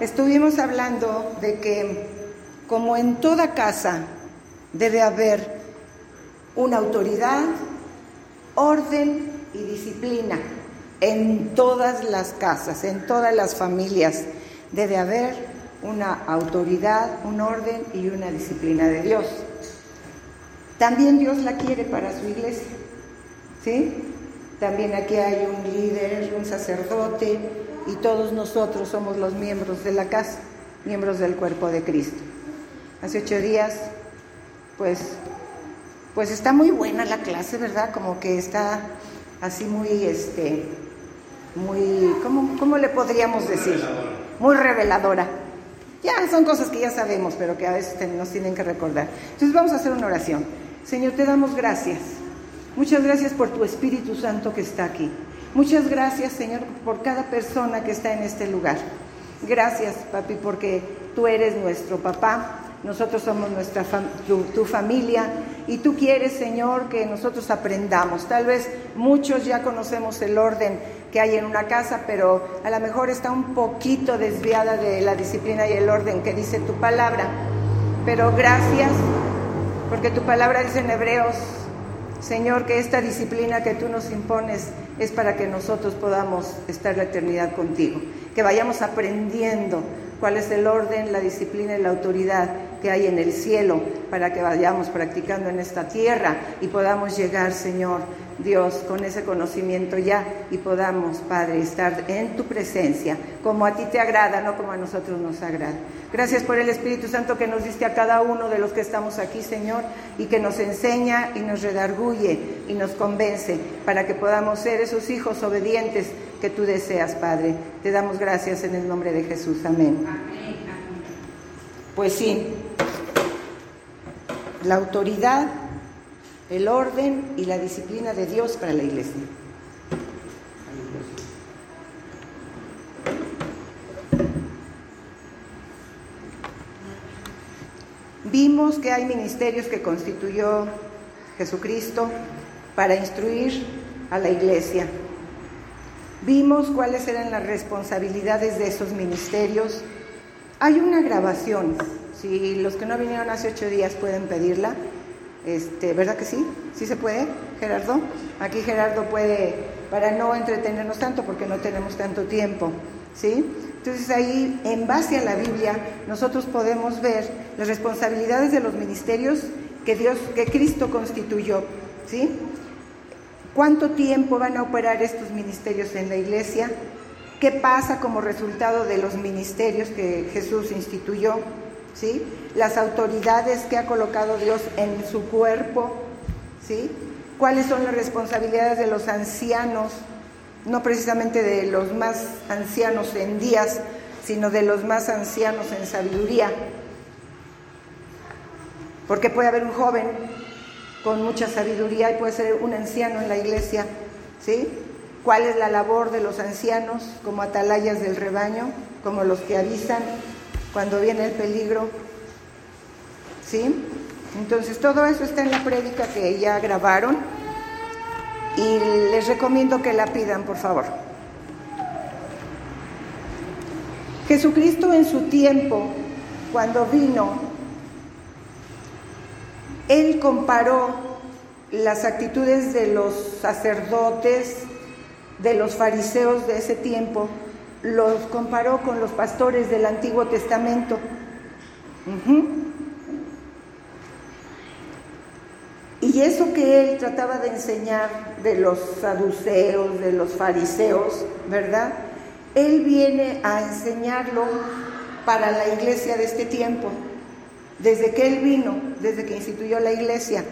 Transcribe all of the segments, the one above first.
Estuvimos hablando de que como en toda casa debe haber una autoridad, orden y disciplina. En todas las casas, en todas las familias debe haber una autoridad, un orden y una disciplina de Dios. También Dios la quiere para su iglesia. ¿Sí? También aquí hay un líder, un sacerdote y todos nosotros somos los miembros de la casa, miembros del cuerpo de Cristo. Hace ocho días, pues, pues está muy buena la clase, ¿verdad? Como que está así muy, este, muy, ¿cómo, cómo le podríamos decir? Muy reveladora. Ya son cosas que ya sabemos, pero que a veces nos tienen que recordar. Entonces vamos a hacer una oración. Señor, te damos gracias. Muchas gracias por tu Espíritu Santo que está aquí. Muchas gracias, Señor, por cada persona que está en este lugar. Gracias, papi, porque tú eres nuestro papá, nosotros somos nuestra tu, familia y tú quieres, Señor, que nosotros aprendamos. Tal vez muchos ya conocemos el orden que hay en una casa, pero a lo mejor está un poquito desviada de la disciplina y el orden que dice tu palabra. Pero gracias, porque tu palabra dice en Hebreos, Señor, que esta disciplina que tú nos impones es para que nosotros podamos estar la eternidad contigo, que vayamos aprendiendo cuál es el orden, la disciplina y la autoridad que hay en el cielo para que vayamos practicando en esta tierra y podamos llegar, Señor Dios, con ese conocimiento ya y podamos, Padre, estar en tu presencia como a ti te agrada, no como a nosotros nos agrada. Gracias por el Espíritu Santo que nos diste a cada uno de los que estamos aquí, Señor, y que nos enseña y nos redarguye y nos convence para que podamos ser esos hijos obedientes que tú deseas, Padre. Te damos gracias en el nombre de Jesús. Amén. Pues sí, la autoridad, el orden y la disciplina de Dios para la iglesia. Vimos que hay ministerios que constituyó Jesucristo para instruir a la iglesia. Vimos cuáles eran las responsabilidades de esos ministerios. Hay una grabación, si los que no vinieron hace ocho días pueden pedirla, este, ¿verdad que sí? ¿Sí se puede, Gerardo? Aquí Gerardo puede, para no entretenernos tanto porque no tenemos tanto tiempo, ¿sí? Entonces ahí, en base a la Biblia, nosotros podemos ver las responsabilidades de los ministerios que Dios, que Cristo constituyó, ¿sí? ¿Cuánto tiempo van a operar estos ministerios en la iglesia? ¿Qué pasa como resultado de los ministerios que Jesús instituyó? ¿Sí? Las autoridades que ha colocado Dios en su cuerpo, ¿sí? ¿Cuáles son las responsabilidades de los ancianos? No precisamente de los más ancianos en días, sino de los más ancianos en sabiduría. Porque puede haber un joven con mucha sabiduría y puede ser un anciano en la iglesia, ¿sí? ¿Cuál es la labor de los ancianos como atalayas del rebaño, como los que avisan cuando viene el peligro? ¿Sí? Entonces todo eso está en la prédica que ya grabaron y les recomiendo que la pidan, por favor. Jesucristo en su tiempo, cuando vino, él comparó las actitudes de los sacerdotes, de los fariseos de ese tiempo, los comparó con los pastores del Antiguo Testamento. Y eso que él trataba de enseñar de los saduceos, de los fariseos, ¿verdad? Él viene a enseñarlo para la iglesia de este tiempo desde que Él vino, desde que instituyó la iglesia.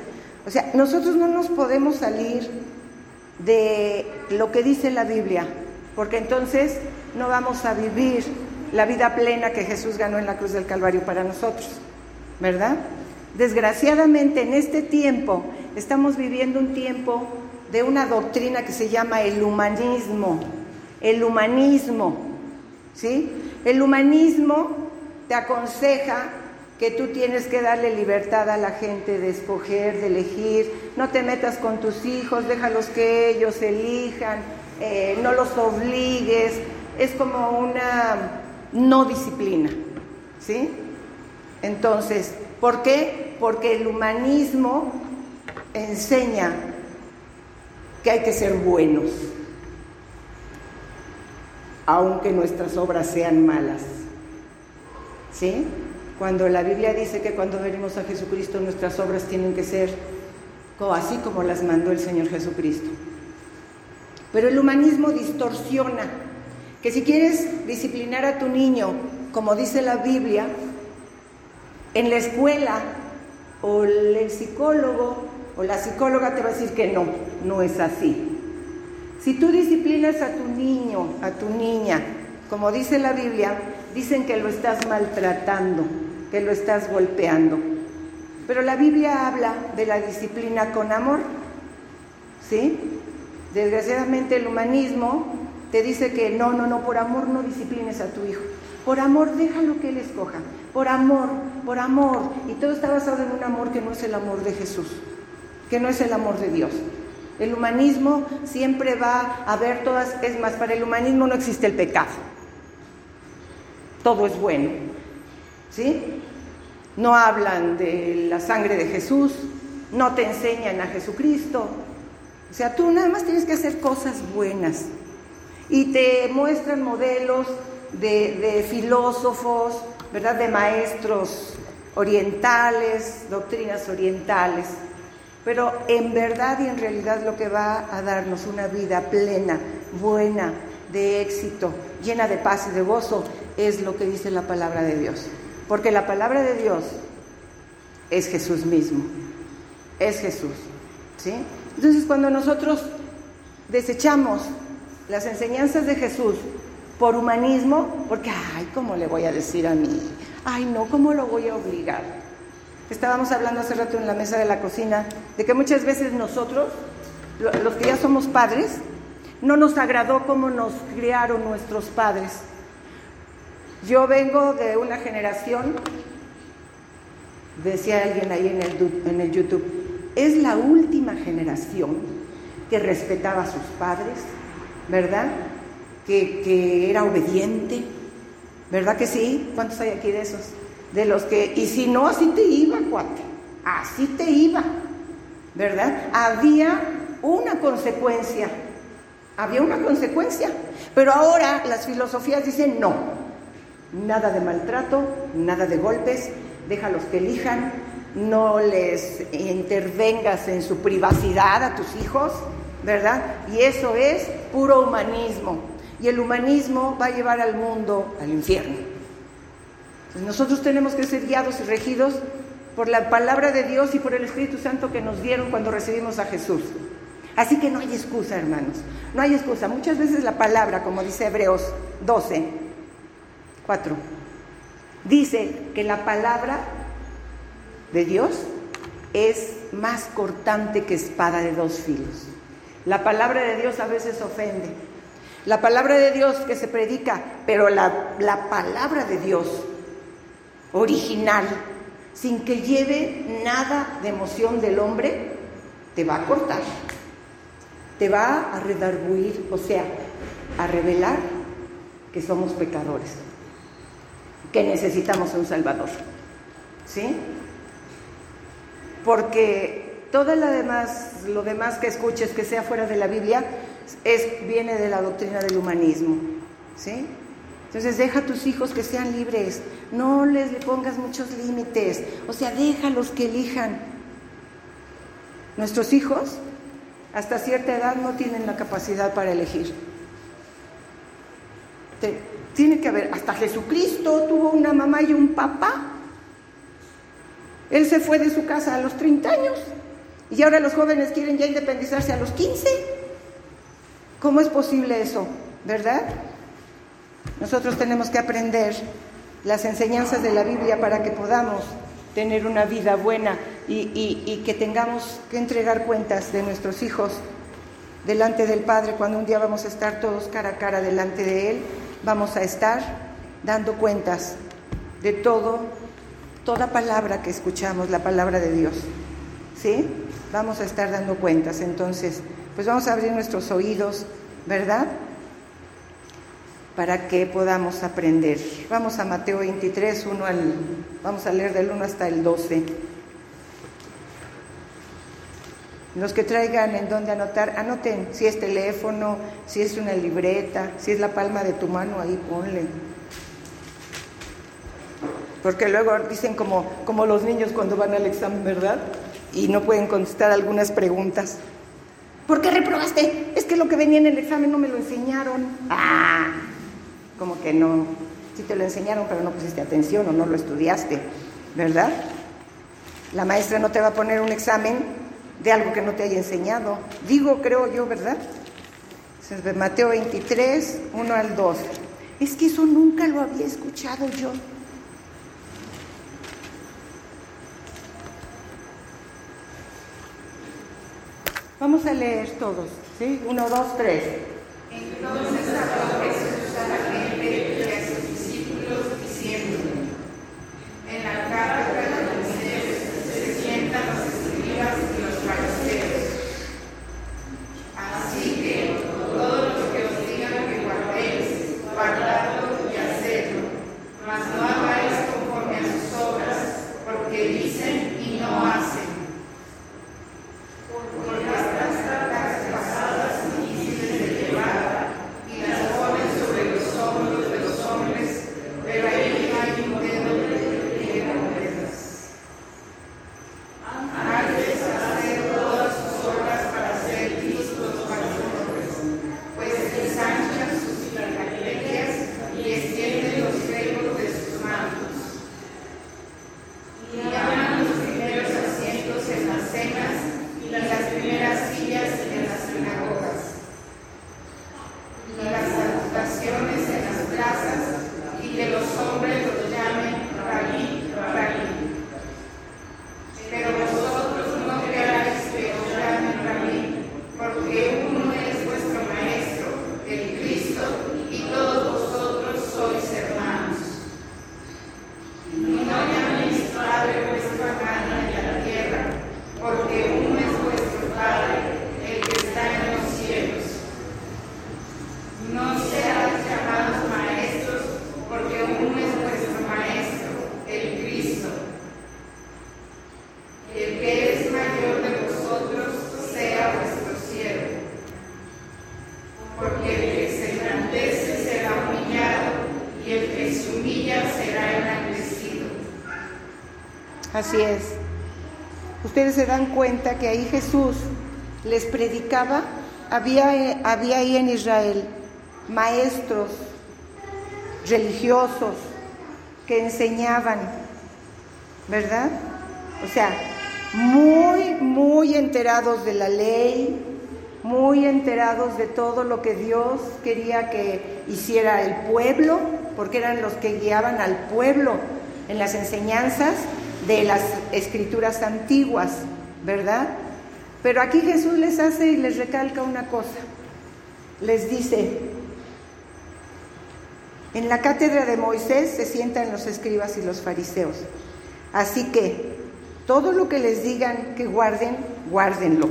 O sea, nosotros no nos podemos salir de lo que dice la Biblia, porque entonces no vamos a vivir la vida plena que Jesús ganó en la cruz del Calvario para nosotros, ¿verdad? Desgraciadamente en este tiempo estamos viviendo un tiempo de una doctrina que se llama el humanismo, el humanismo, ¿sí? El humanismo te aconseja que tú tienes que darle libertad a la gente de escoger, de elegir, no te metas con tus hijos, déjalos que ellos elijan, eh, no los obligues, es como una no disciplina, ¿sí? Entonces, ¿por qué? Porque el humanismo enseña que hay que ser buenos, aunque nuestras obras sean malas. ¿Sí? Cuando la Biblia dice que cuando venimos a Jesucristo nuestras obras tienen que ser así como las mandó el Señor Jesucristo. Pero el humanismo distorsiona que si quieres disciplinar a tu niño, como dice la Biblia, en la escuela o el psicólogo o la psicóloga te va a decir que no, no es así. Si tú disciplinas a tu niño, a tu niña, como dice la Biblia, dicen que lo estás maltratando, que lo estás golpeando. Pero la Biblia habla de la disciplina con amor. ¿Sí? Desgraciadamente el humanismo te dice que no, no, no, por amor no disciplines a tu hijo. Por amor déjalo que él escoja. Por amor, por amor. Y todo está basado en un amor que no es el amor de Jesús, que no es el amor de Dios. El humanismo siempre va a ver todas, es más, para el humanismo no existe el pecado. Todo es bueno. ¿Sí? No hablan de la sangre de Jesús, no te enseñan a Jesucristo. O sea, tú nada más tienes que hacer cosas buenas. Y te muestran modelos de, filósofos, ¿verdad? De maestros orientales, doctrinas orientales. Pero en verdad y en realidad lo que va a darnos una vida plena, buena, de éxito, llena de paz y de gozo, es lo que dice la palabra de Dios. Porque la palabra de Dios es Jesús mismo, es Jesús. ¿sí? Entonces cuando nosotros desechamos las enseñanzas de Jesús por humanismo, porque, ay, ¿cómo le voy a decir a mí? Ay, no, ¿cómo lo voy a obligar? Estábamos hablando hace rato en la mesa de la cocina de que muchas veces nosotros, los que ya somos padres, no nos agradó cómo nos criaron nuestros padres. Yo vengo de una generación, decía alguien ahí en el, en el YouTube, es la última generación que respetaba a sus padres, ¿verdad? Que, era obediente, ¿verdad que sí? ¿Cuántos hay aquí de esos? De los que, y si no, así te iba, cuate, así te iba, ¿verdad? Había una consecuencia, había una consecuencia, pero ahora las filosofías dicen no, Nada de maltrato, nada de golpes, déjalos que elijan, no les intervengas en su privacidad a tus hijos, ¿verdad? Y eso es puro humanismo. Y el humanismo va a llevar al mundo al infierno. nosotros tenemos que ser guiados y regidos por la palabra de Dios y por el Espíritu Santo que nos dieron cuando recibimos a Jesús. Así que no hay excusa, hermanos, no hay excusa. Muchas veces la palabra, como dice Hebreos 12, 4. Dice que la palabra de Dios es más cortante que espada de dos filos. La palabra de Dios a veces ofende. La palabra de Dios que se predica, pero la, la palabra de Dios original, sin que lleve nada de emoción del hombre, te va a cortar. Te va a redarguir, o sea, a revelar que somos pecadores que necesitamos un Salvador. ¿Sí? Porque todo lo demás, lo demás que escuches que sea fuera de la Biblia es, viene de la doctrina del humanismo. ¿Sí? Entonces deja a tus hijos que sean libres, no les pongas muchos límites, o sea, déjalos que elijan. Nuestros hijos hasta cierta edad no tienen la capacidad para elegir. Tiene que haber, hasta Jesucristo tuvo una mamá y un papá. Él se fue de su casa a los 30 años y ahora los jóvenes quieren ya independizarse a los 15. ¿Cómo es posible eso? ¿Verdad? Nosotros tenemos que aprender las enseñanzas de la Biblia para que podamos tener una vida buena y, que tengamos que entregar cuentas de nuestros hijos delante del Padre cuando un día vamos a estar todos cara a cara delante de Él vamos a estar dando cuentas de todo, toda palabra que escuchamos, la palabra de Dios. ¿Sí? Vamos a estar dando cuentas. Entonces, pues vamos a abrir nuestros oídos, ¿verdad? para que podamos aprender. Vamos a Mateo 23, uno al, vamos a leer del 1 hasta el 12. Los que traigan en dónde anotar, anoten si es teléfono, si es una libreta, si es la palma de tu mano, ahí ponle. Porque luego dicen como, como los niños cuando van al examen, ¿verdad? Y no pueden contestar algunas preguntas. ¿Por qué reprobaste? Es que lo que venía en el examen no me lo enseñaron. Ah, como que no, sí te lo enseñaron, pero no pusiste atención o no lo estudiaste, ¿verdad? La maestra no te va a poner un examen de algo que no te haya enseñado. Digo, creo yo, ¿verdad? Mateo 23, 1 al 2. Es que eso nunca lo había escuchado yo. Vamos a leer todos, ¿sí? 1, 2, 3. Entonces habló Jesús a la gente y a sus discípulos diciendo, en la casa Así es. Ustedes se dan cuenta que ahí Jesús les predicaba, había, había ahí en Israel maestros religiosos que enseñaban, ¿verdad? O sea, muy, muy enterados de la ley, muy enterados de todo lo que Dios quería que hiciera el pueblo, porque eran los que guiaban al pueblo en las enseñanzas de las escrituras antiguas, ¿verdad? Pero aquí Jesús les hace y les recalca una cosa. Les dice, en la cátedra de Moisés se sientan los escribas y los fariseos. Así que todo lo que les digan que guarden, guárdenlo.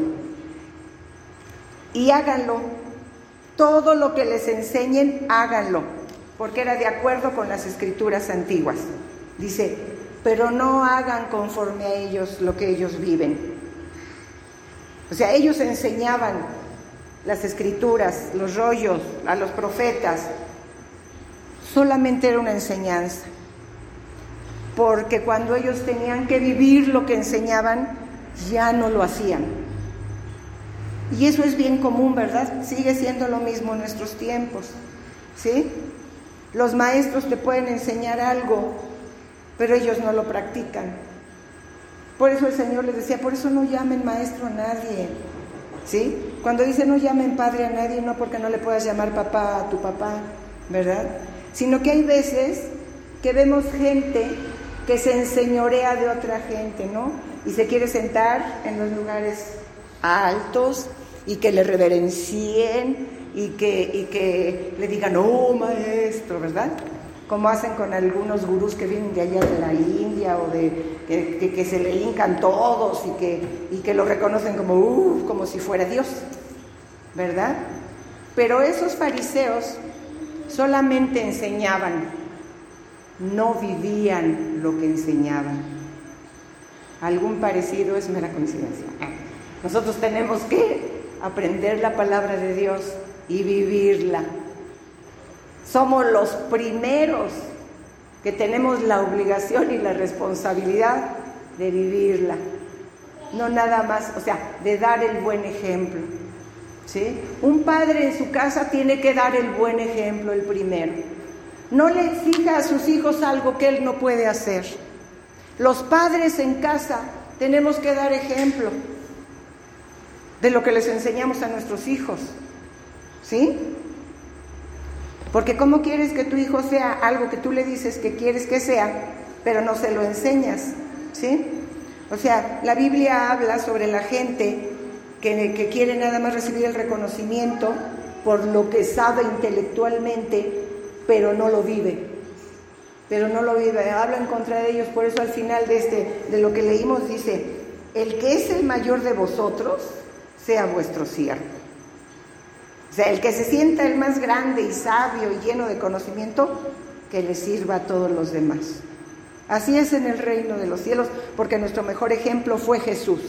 Y háganlo. Todo lo que les enseñen, háganlo. Porque era de acuerdo con las escrituras antiguas. Dice, pero no hagan conforme a ellos lo que ellos viven. O sea, ellos enseñaban las escrituras, los rollos, a los profetas. Solamente era una enseñanza. Porque cuando ellos tenían que vivir lo que enseñaban, ya no lo hacían. Y eso es bien común, ¿verdad? Sigue siendo lo mismo en nuestros tiempos. ¿Sí? Los maestros te pueden enseñar algo, pero ellos no lo practican. Por eso el Señor les decía, por eso no llamen maestro a nadie. ¿Sí? Cuando dice no llamen padre a nadie, no porque no le puedas llamar papá a tu papá, ¿verdad? Sino que hay veces que vemos gente que se enseñorea de otra gente, ¿no? Y se quiere sentar en los lugares altos y que le reverencien y que, y que le digan, oh maestro, ¿verdad? Como hacen con algunos gurús que vienen de allá de la India o de que, se le hincan todos y que, y que lo reconocen como, como si fuera Dios, ¿verdad? Pero esos fariseos solamente enseñaban, no vivían lo que enseñaban. Algún parecido es mera coincidencia. Nosotros tenemos que aprender la palabra de Dios y vivirla. Somos los primeros que tenemos la obligación y la responsabilidad de vivirla. No nada más, o sea, de dar el buen ejemplo. ¿sí? Un padre en su casa tiene que dar el buen ejemplo, el primero. No le exija a sus hijos algo que él no puede hacer. Los padres en casa tenemos que dar ejemplo de lo que les enseñamos a nuestros hijos. ¿Sí? Porque ¿cómo quieres que tu hijo sea algo que tú le dices que quieres que sea, pero no se lo enseñas? ¿Sí? O sea, la Biblia habla sobre la gente que, que quiere nada más recibir el reconocimiento por lo que sabe intelectualmente, pero no lo vive. Pero no lo vive, habla en contra de ellos. Por eso al final de, este, de lo que leímos dice, el que es el mayor de vosotros, sea vuestro siervo. O sea, el que se sienta el más grande y sabio y lleno de conocimiento, que le sirva a todos los demás. Así es en el reino de los cielos, porque nuestro mejor ejemplo fue Jesús.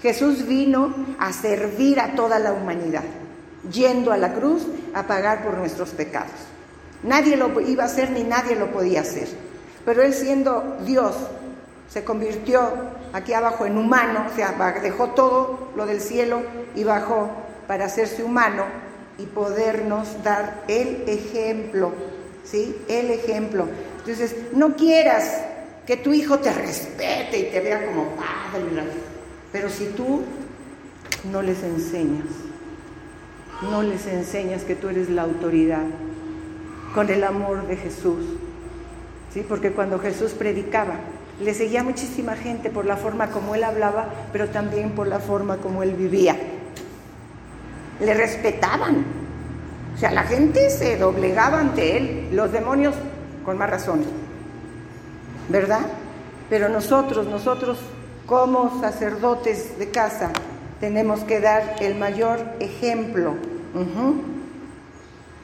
Jesús vino a servir a toda la humanidad, yendo a la cruz a pagar por nuestros pecados. Nadie lo iba a hacer ni nadie lo podía hacer. Pero él siendo Dios, se convirtió aquí abajo en humano, o sea, dejó todo lo del cielo y bajó para hacerse humano y podernos dar el ejemplo, ¿sí? El ejemplo. Entonces, no quieras que tu hijo te respete y te vea como padre, pero si tú no les enseñas, no les enseñas que tú eres la autoridad con el amor de Jesús, ¿sí? Porque cuando Jesús predicaba, le seguía muchísima gente por la forma como él hablaba, pero también por la forma como él vivía le respetaban. O sea, la gente se doblegaba ante él, los demonios con más razón, ¿verdad? Pero nosotros, nosotros como sacerdotes de casa, tenemos que dar el mayor ejemplo.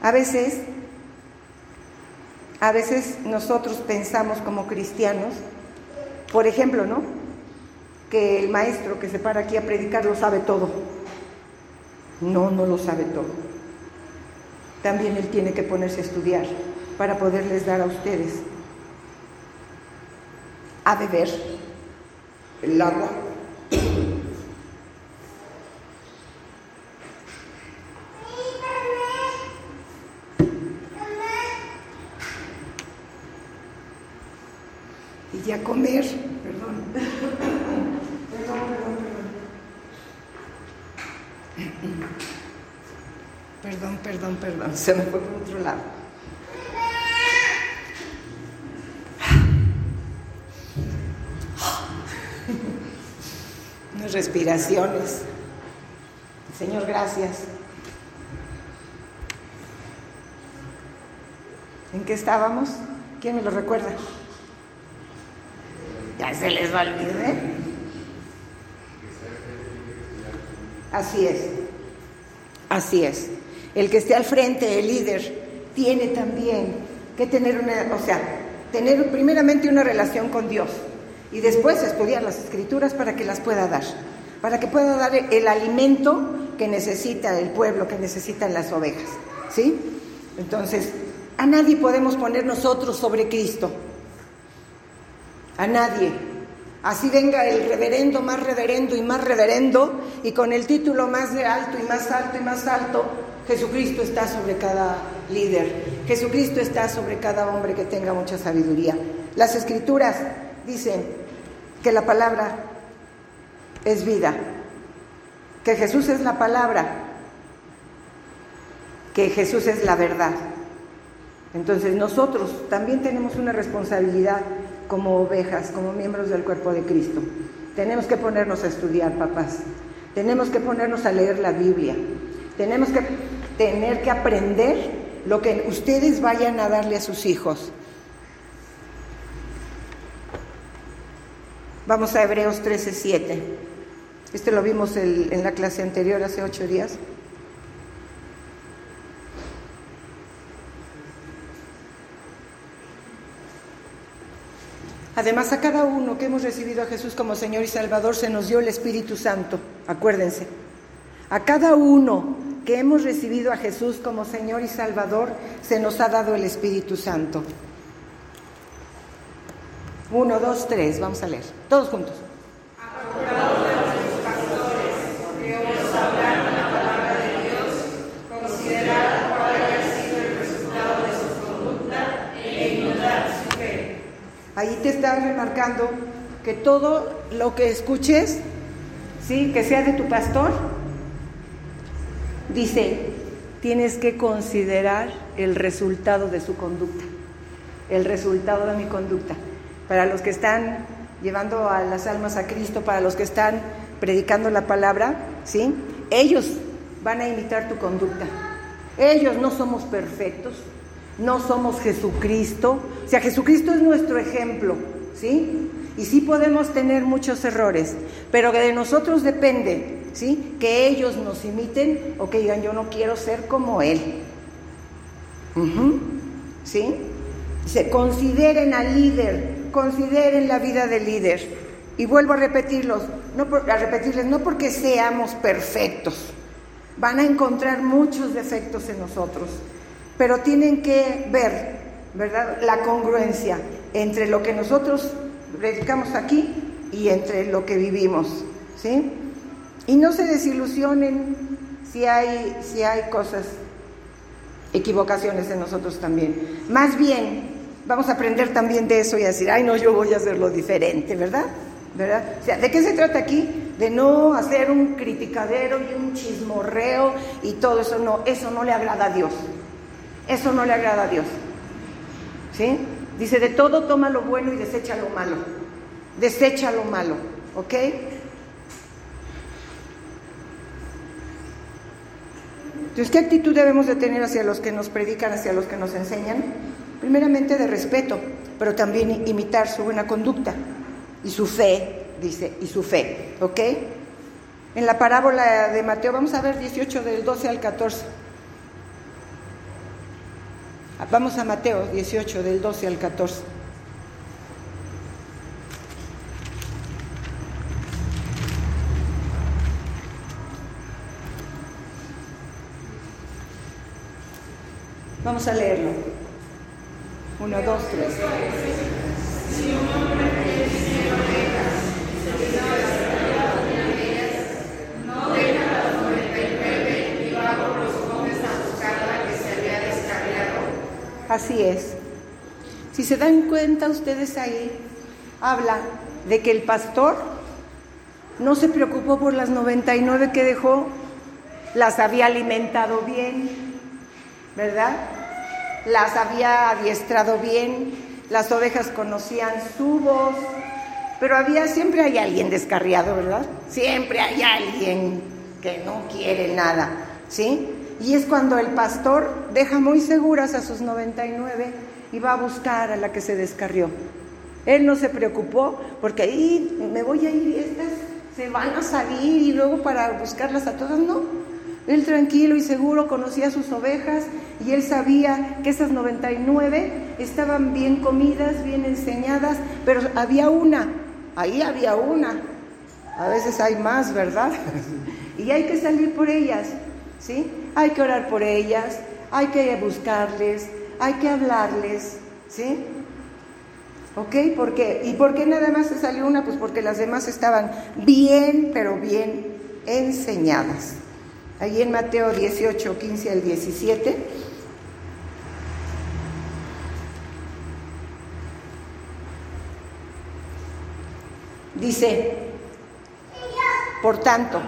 A veces, a veces nosotros pensamos como cristianos, por ejemplo, ¿no? Que el maestro que se para aquí a predicar lo sabe todo. No, no lo sabe todo. También Él tiene que ponerse a estudiar para poderles dar a ustedes a beber el agua. Y ya comer, perdón. Perdón, perdón, perdón, se me fue por otro lado. Unas respiraciones. Señor, gracias. ¿En qué estábamos? ¿Quién me lo recuerda? Ya se les va a olvidar. ¿eh? Así es. Así es. El que esté al frente, el líder, tiene también que tener una, o sea, tener primeramente una relación con Dios y después estudiar las escrituras para que las pueda dar, para que pueda dar el alimento que necesita el pueblo, que necesitan las ovejas, ¿sí? Entonces, a nadie podemos poner nosotros sobre Cristo. A nadie. Así venga el reverendo más reverendo y más reverendo y con el título más de alto y más alto y más alto, Jesucristo está sobre cada líder, Jesucristo está sobre cada hombre que tenga mucha sabiduría. Las escrituras dicen que la palabra es vida, que Jesús es la palabra, que Jesús es la verdad. Entonces nosotros también tenemos una responsabilidad como ovejas, como miembros del cuerpo de Cristo. Tenemos que ponernos a estudiar, papás. Tenemos que ponernos a leer la Biblia. Tenemos que tener que aprender lo que ustedes vayan a darle a sus hijos. Vamos a Hebreos 13:7. Este lo vimos en la clase anterior, hace ocho días. Además, a cada uno que hemos recibido a Jesús como Señor y Salvador se nos dio el Espíritu Santo, acuérdense. A cada uno que hemos recibido a Jesús como Señor y Salvador se nos ha dado el Espíritu Santo. Uno, dos, tres, vamos a leer, todos juntos. Ahí te está remarcando que todo lo que escuches, ¿sí? que sea de tu pastor, dice, tienes que considerar el resultado de su conducta, el resultado de mi conducta. Para los que están llevando a las almas a Cristo, para los que están predicando la palabra, ¿sí? Ellos van a imitar tu conducta. Ellos no somos perfectos, no somos Jesucristo. O sea, Jesucristo es nuestro ejemplo, ¿sí? Y sí podemos tener muchos errores, pero que de nosotros depende, ¿sí? Que ellos nos imiten o que digan, yo no quiero ser como Él. ¿Sí? Se consideren al líder, consideren la vida del líder. Y vuelvo a repetirlos, a repetirles, no porque seamos perfectos, van a encontrar muchos defectos en nosotros, pero tienen que ver, ¿verdad?, la congruencia entre lo que nosotros predicamos aquí y entre lo que vivimos, ¿sí? Y no se desilusionen si hay, si hay cosas, equivocaciones en nosotros también. Más bien, vamos a aprender también de eso y a decir, ay, no, yo voy a hacerlo diferente, ¿verdad? ¿verdad? O sea, ¿de qué se trata aquí? De no hacer un criticadero y un chismorreo y todo eso, no, eso no le agrada a Dios. Eso no le agrada a Dios. ¿Sí? Dice, de todo toma lo bueno y desecha lo malo. Desecha lo malo, ¿ok? Entonces, ¿qué actitud debemos de tener hacia los que nos predican, hacia los que nos enseñan? Primeramente de respeto, pero también imitar su buena conducta y su fe, dice, y su fe, ¿ok? En la parábola de Mateo, vamos a ver 18 del 12 al 14. Vamos a Mateo 18 del 12 al 14. Vamos a leerlo. Uno, dos, tres. Así es. Si se dan cuenta ustedes ahí, habla de que el pastor no se preocupó por las 99 que dejó, las había alimentado bien, ¿verdad? Las había adiestrado bien, las ovejas conocían su voz, pero había siempre hay alguien descarriado, ¿verdad? Siempre hay alguien que no quiere nada, ¿sí? Y es cuando el pastor deja muy seguras a sus 99 y va a buscar a la que se descarrió. Él no se preocupó porque ahí me voy a ir y estas se van a salir y luego para buscarlas a todas, no. Él tranquilo y seguro conocía sus ovejas y él sabía que esas 99 estaban bien comidas, bien enseñadas, pero había una, ahí había una. A veces hay más, ¿verdad? y hay que salir por ellas, ¿sí? hay que orar por ellas, hay que buscarles, hay que hablarles, ¿sí? ¿Ok? ¿Por qué? ¿Y por qué nada más se salió una? Pues porque las demás estaban bien, pero bien enseñadas. Ahí en Mateo 18, 15 al 17. Dice, por tanto,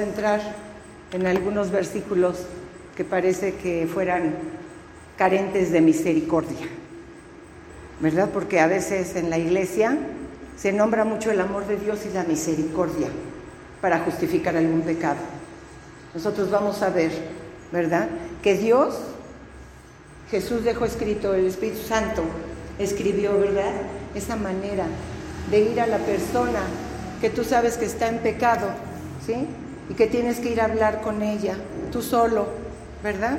vamos a entrar en algunos versículos que parece que fueran carentes de misericordia. ¿verdad? Porque a veces en la iglesia se nombra mucho el amor de Dios y la misericordia para justificar algún pecado. Nosotros vamos a ver, ¿verdad? Que Dios, Jesús dejó escrito, el Espíritu Santo escribió, ¿verdad? Esa manera de ir a la persona que tú sabes que está en pecado, ¿sí? Y que tienes que ir a hablar con ella, tú solo, ¿verdad?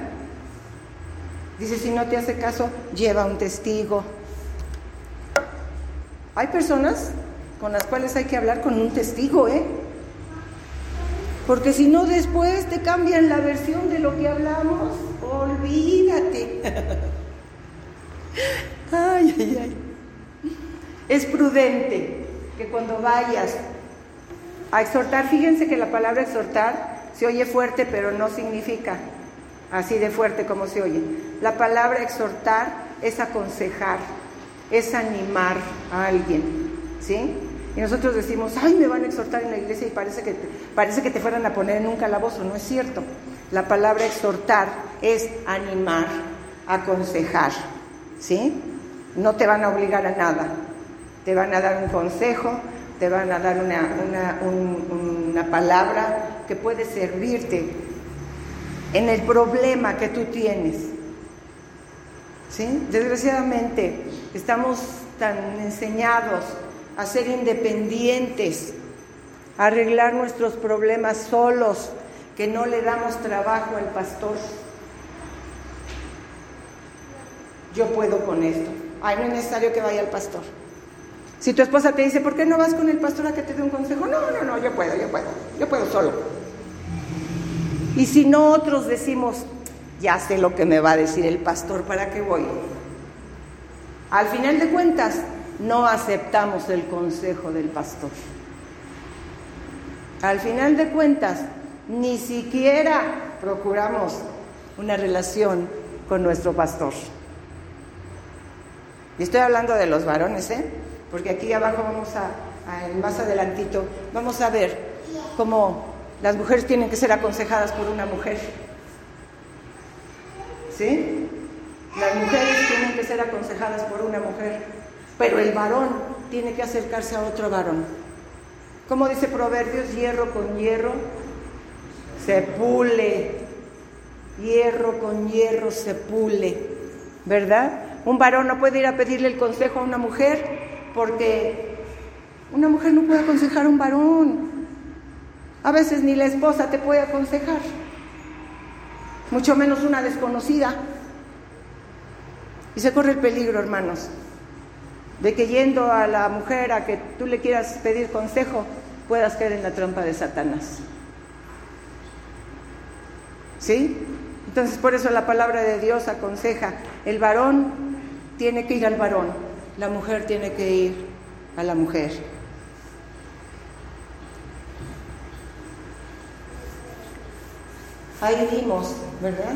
Dice, si no te hace caso, lleva un testigo. Hay personas con las cuales hay que hablar con un testigo, ¿eh? Porque si no después te cambian la versión de lo que hablamos, olvídate. ay, ay, ay. Es prudente que cuando vayas a exhortar, fíjense que la palabra exhortar se oye fuerte, pero no significa así de fuerte como se oye. La palabra exhortar es aconsejar, es animar a alguien, ¿sí? Y nosotros decimos, ay, me van a exhortar en la iglesia y parece que, parece que te fueran a poner en un calabozo. No es cierto. La palabra exhortar es animar, aconsejar, ¿sí? No te van a obligar a nada. Te van a dar un consejo, te van a dar una, una palabra que puede servirte en el problema que tú tienes. ¿Sí? Desgraciadamente estamos tan enseñados a ser independientes, a arreglar nuestros problemas solos, que no le damos trabajo al pastor. Yo puedo con esto. Ay, no es necesario que vaya al pastor. Si tu esposa te dice, ¿por qué no vas con el pastor a que te dé un consejo? No, no, no, yo puedo, yo puedo, yo puedo solo. Y si no, otros decimos, ya sé lo que me va a decir el pastor, ¿para qué voy? Al final de cuentas, no aceptamos el consejo del pastor. Al final de cuentas, ni siquiera procuramos una relación con nuestro pastor. Y estoy hablando de los varones, ¿eh? Porque aquí abajo vamos a, más adelantito, vamos a ver cómo las mujeres tienen que ser aconsejadas por una mujer. ¿Sí? Las mujeres tienen que ser aconsejadas por una mujer, pero el varón tiene que acercarse a otro varón. Como dice Proverbios, hierro con hierro se pule, hierro con hierro se pule, ¿verdad? Un varón no puede ir a pedirle el consejo a una mujer porque una mujer no puede aconsejar a un varón. A veces ni la esposa te puede aconsejar, mucho menos una desconocida. Y se corre el peligro, hermanos, de que yendo a la mujer a que tú le quieras pedir consejo, puedas caer en la trampa de Satanás. ¿Sí? Entonces por eso la palabra de Dios aconseja, el varón tiene que ir al varón, la mujer tiene que ir a la mujer. Ahí vimos, ¿verdad?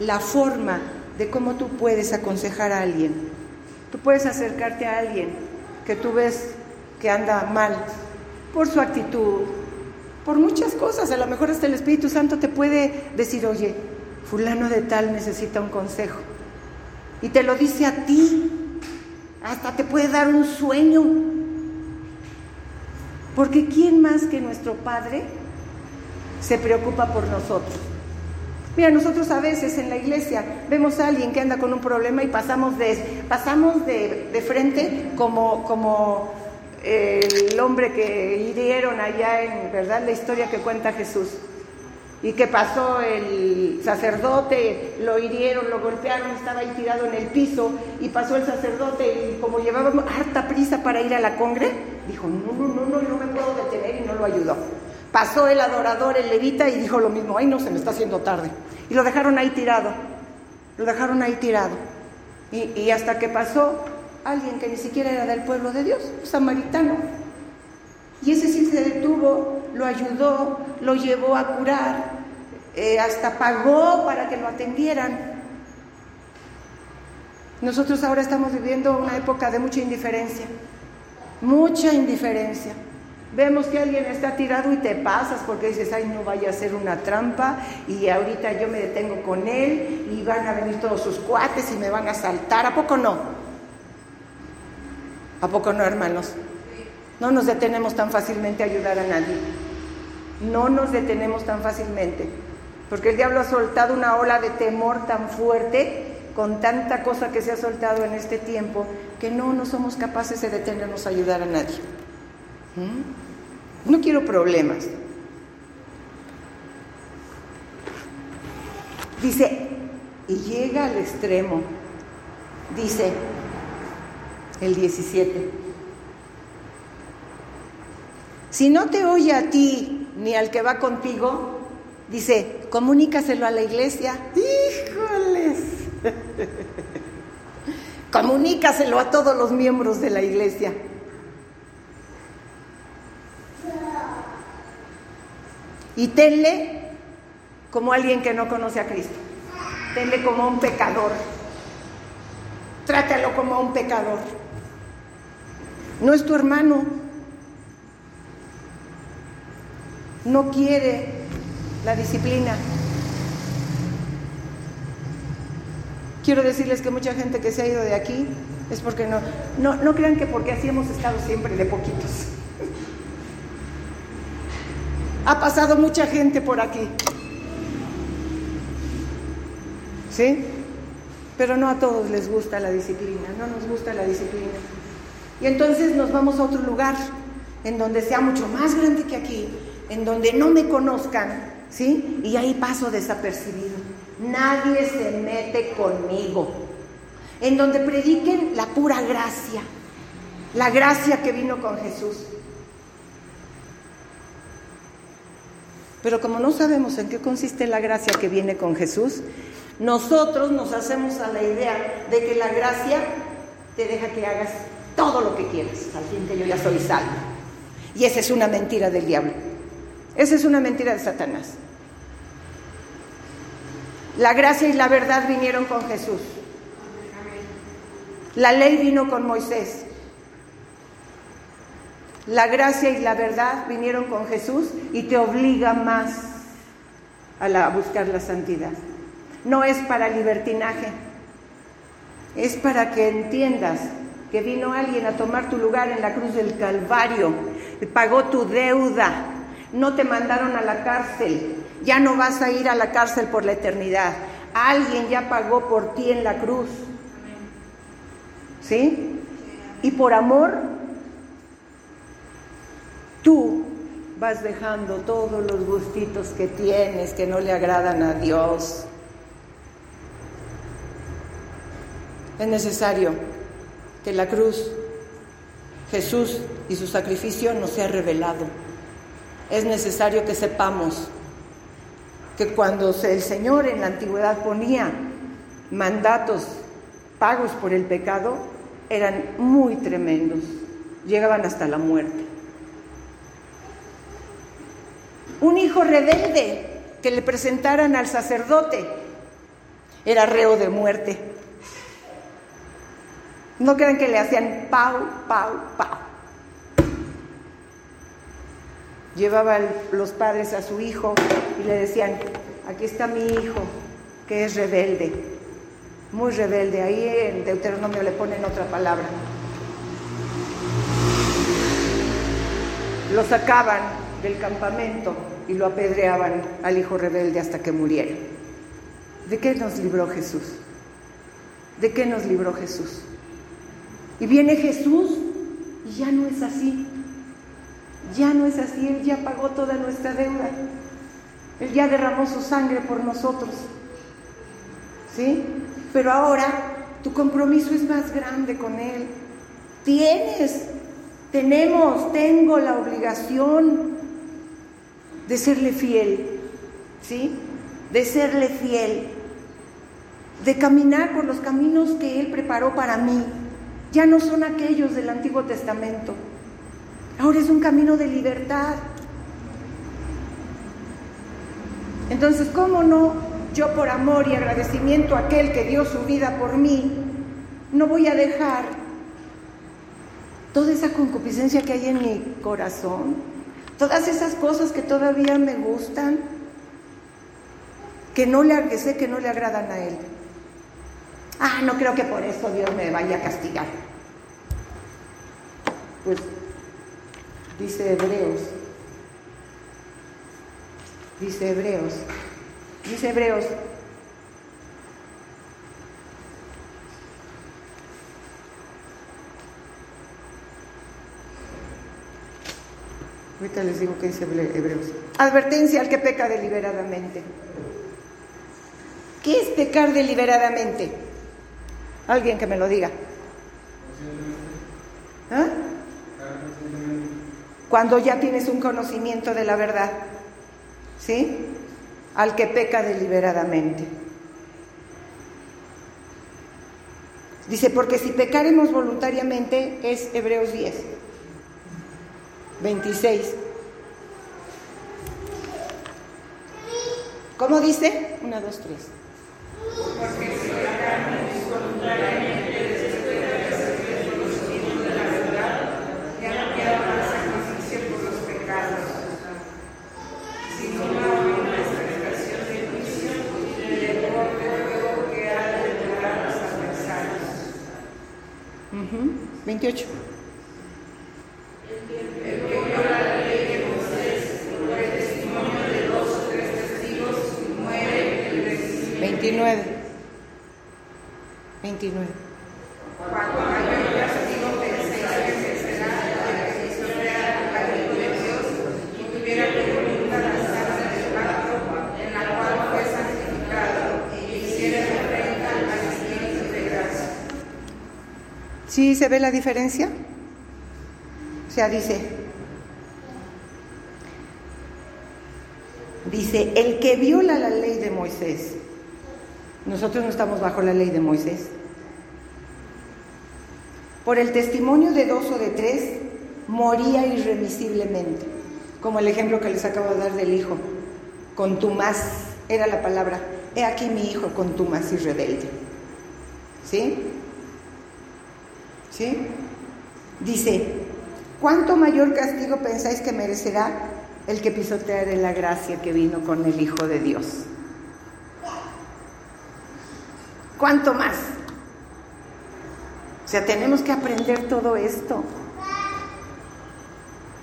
La forma de cómo tú puedes aconsejar a alguien. Tú puedes acercarte a alguien que tú ves que anda mal por su actitud, por muchas cosas. A lo mejor hasta el Espíritu Santo te puede decir, oye, fulano de tal necesita un consejo. Y te lo dice a ti. Hasta te puede dar un sueño. Porque ¿quién más que nuestro Padre se preocupa por nosotros? Mira, nosotros a veces en la iglesia vemos a alguien que anda con un problema y pasamos de, pasamos de, de frente como, como el hombre que hirieron allá en, ¿verdad? La historia que cuenta Jesús. Y que pasó el sacerdote, lo hirieron, lo golpearon, estaba ahí tirado en el piso y pasó el sacerdote y como llevaba harta prisa para ir a la congre, dijo, no, no, no, no, no me puedo detener y no lo ayudó. Pasó el adorador, el levita y dijo lo mismo, ay no, se me está haciendo tarde. Y lo dejaron ahí tirado, lo dejaron ahí tirado. Y, y hasta que pasó alguien que ni siquiera era del pueblo de Dios, un samaritano. Y ese sí se detuvo, lo ayudó, lo llevó a curar, eh, hasta pagó para que lo atendieran. Nosotros ahora estamos viviendo una época de mucha indiferencia, mucha indiferencia. Vemos que alguien está tirado y te pasas porque dices, ay, no vaya a ser una trampa y ahorita yo me detengo con él y van a venir todos sus cuates y me van a saltar. ¿A poco no? ¿A poco no, hermanos? No nos detenemos tan fácilmente a ayudar a nadie. No nos detenemos tan fácilmente. Porque el diablo ha soltado una ola de temor tan fuerte con tanta cosa que se ha soltado en este tiempo que no, no somos capaces de detenernos a ayudar a nadie. ¿Mm? No quiero problemas. Dice, y llega al extremo, dice el 17, si no te oye a ti ni al que va contigo, dice, comunícaselo a la iglesia. Híjoles. Comunícaselo a todos los miembros de la iglesia. Y tenle como alguien que no conoce a Cristo. Tenle como un pecador. Trátalo como un pecador. No es tu hermano. No quiere la disciplina. Quiero decirles que mucha gente que se ha ido de aquí es porque no, no, no crean que porque así hemos estado siempre de poquitos. Ha pasado mucha gente por aquí. ¿Sí? Pero no a todos les gusta la disciplina, no nos gusta la disciplina. Y entonces nos vamos a otro lugar, en donde sea mucho más grande que aquí, en donde no me conozcan, ¿sí? Y ahí paso desapercibido. Nadie se mete conmigo. En donde prediquen la pura gracia, la gracia que vino con Jesús. Pero como no sabemos en qué consiste la gracia que viene con Jesús, nosotros nos hacemos a la idea de que la gracia te deja que hagas todo lo que quieras, al fin que yo ya soy salvo. Y esa es una mentira del diablo. Esa es una mentira de Satanás. La gracia y la verdad vinieron con Jesús. La ley vino con Moisés. La gracia y la verdad vinieron con Jesús y te obliga más a, buscar la santidad. No es para libertinaje, es para que entiendas que vino alguien a tomar tu lugar en la cruz del Calvario, pagó tu deuda, no te mandaron a la cárcel, ya no vas a ir a la cárcel por la eternidad. Alguien ya pagó por ti en la cruz. ¿Sí? Y por amor, tú vas dejando todos los gustitos que tienes que no le agradan a Dios. Es necesario que la cruz, Jesús y su sacrificio nos sea revelado. Es necesario que sepamos que cuando el Señor en la antigüedad ponía mandatos pagos por el pecado, eran muy tremendos, llegaban hasta la muerte. Un hijo rebelde que le presentaran al sacerdote era reo de muerte. No crean que le hacían pau, pau, pau. Llevaban los padres a su hijo y le decían, aquí está mi hijo, que es rebelde, muy rebelde. Ahí en Deuteronomio le ponen otra palabra. Lo sacaban del campamento y lo apedreaban al hijo rebelde hasta que muriera. ¿De qué nos libró Jesús? ¿De qué nos libró Jesús? Y viene Jesús y ya no es así. Ya no es así, Él ya pagó toda nuestra deuda. Él ya derramó su sangre por nosotros. ¿Sí? Pero ahora tu compromiso es más grande con Él. Tienes, tenemos, tengo la obligación de serle fiel. ¿Sí? De serle fiel. De caminar por los caminos que Él preparó para mí. Ya no son aquellos del Antiguo Testamento. Ahora es un camino de libertad. Entonces, ¿cómo no? Yo por amor y agradecimiento a aquel que dio su vida por mí, no voy a dejar toda esa concupiscencia que hay en mi corazón, todas esas cosas que todavía me gustan, que no le que sé que no le agradan a él. Ah, no creo que por eso Dios me vaya a castigar. Pues dice Hebreos, dice Hebreos, dice Hebreos Ahorita les digo qué dice Hebreos. Advertencia al que peca deliberadamente. ¿Qué es pecar deliberadamente? Alguien que me lo diga. ¿Ah? Cuando ya tienes un conocimiento de la verdad. ¿Sí? Al que peca deliberadamente. Dice, porque si pecaremos voluntariamente es Hebreos 10. 26. ¿Cómo dice? Una, dos, tres. Porque si la carne es voluntariamente después de haber conocimiento de la verdad, ya no queda más sacrificio por los pecados, sino una nuestra expresión de juicio y de fuego que ha de devorar a los adversarios. Uh 28. El 29. 29. Cuando mayor castigo penséis que será la bendición real al Hijo de Dios y tuviera que nunca la sangre del pacto en la cual fue santificado y hiciera referencia al Espíritu de gracia. ¿Sí se ve la diferencia? O sea, dice, dice, el que viola la ley de Moisés nosotros no estamos bajo la ley de Moisés. Por el testimonio de dos o de tres, moría irremisiblemente, como el ejemplo que les acabo de dar del hijo. Contumaz era la palabra. He aquí mi hijo contumaz y rebelde. ¿Sí? ¿Sí? Dice, ¿cuánto mayor castigo pensáis que merecerá el que pisoteare la gracia que vino con el Hijo de Dios? ¿Cuánto más? O sea, tenemos que aprender todo esto.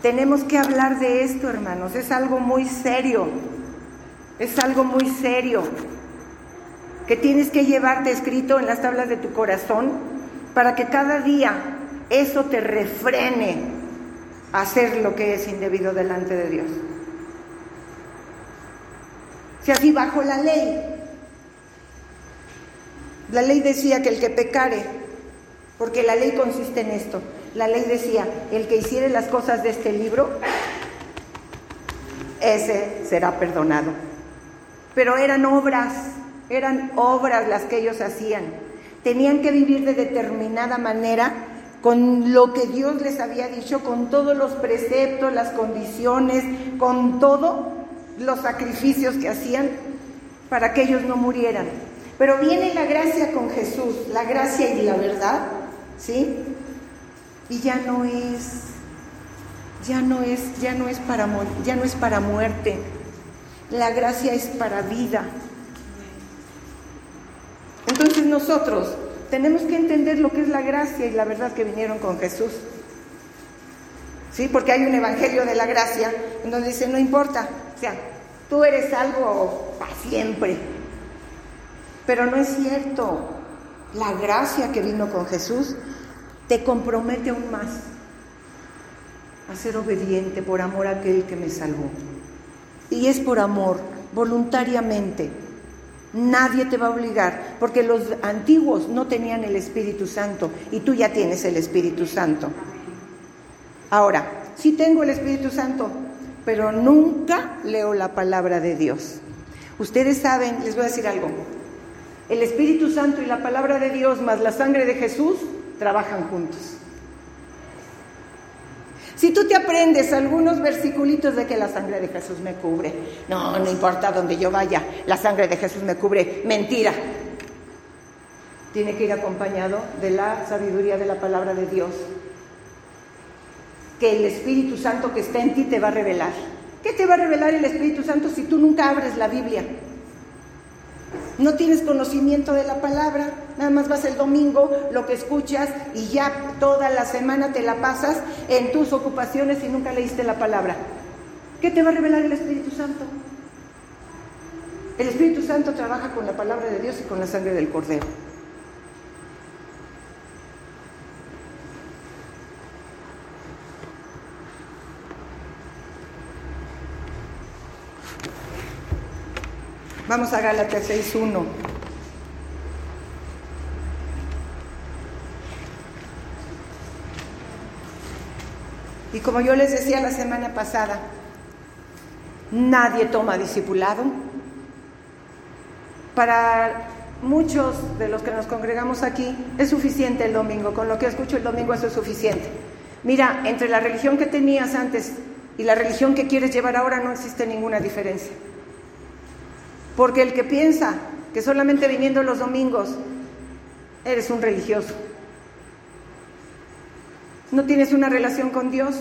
Tenemos que hablar de esto, hermanos. Es algo muy serio. Es algo muy serio. Que tienes que llevarte escrito en las tablas de tu corazón para que cada día eso te refrene a hacer lo que es indebido delante de Dios. Si así bajo la ley la ley decía que el que pecare, porque la ley consiste en esto, la ley decía, el que hiciere las cosas de este libro, ese será perdonado. Pero eran obras, eran obras las que ellos hacían. Tenían que vivir de determinada manera con lo que Dios les había dicho, con todos los preceptos, las condiciones, con todos los sacrificios que hacían para que ellos no murieran. Pero viene la gracia con Jesús, la gracia y la verdad, ¿sí? Y ya no es, ya no es, ya no es para ya no es para muerte. La gracia es para vida. Nosotros tenemos que entender lo que es la gracia y la verdad que vinieron con Jesús. ¿Sí? Porque hay un evangelio de la gracia en donde dice, no importa, o sea, tú eres algo para siempre, pero no es cierto. La gracia que vino con Jesús te compromete aún más a ser obediente por amor a aquel que me salvó. Y es por amor, voluntariamente. Nadie te va a obligar, porque los antiguos no tenían el Espíritu Santo y tú ya tienes el Espíritu Santo. Ahora, sí tengo el Espíritu Santo, pero nunca leo la palabra de Dios. Ustedes saben, les voy a decir algo, el Espíritu Santo y la palabra de Dios más la sangre de Jesús trabajan juntos. Si tú te aprendes algunos versiculitos de que la sangre de Jesús me cubre, no, no importa donde yo vaya, la sangre de Jesús me cubre, mentira. Tiene que ir acompañado de la sabiduría de la palabra de Dios, que el Espíritu Santo que está en ti te va a revelar. ¿Qué te va a revelar el Espíritu Santo si tú nunca abres la Biblia? No tienes conocimiento de la palabra, nada más vas el domingo, lo que escuchas y ya toda la semana te la pasas en tus ocupaciones y nunca leíste la palabra. ¿Qué te va a revelar el Espíritu Santo? El Espíritu Santo trabaja con la palabra de Dios y con la sangre del Cordero. Vamos a Gálatas 6.1. Y como yo les decía la semana pasada, nadie toma discipulado. Para muchos de los que nos congregamos aquí es suficiente el domingo, con lo que escucho el domingo eso es suficiente. Mira, entre la religión que tenías antes y la religión que quieres llevar ahora no existe ninguna diferencia. Porque el que piensa que solamente viniendo los domingos eres un religioso, no tienes una relación con Dios.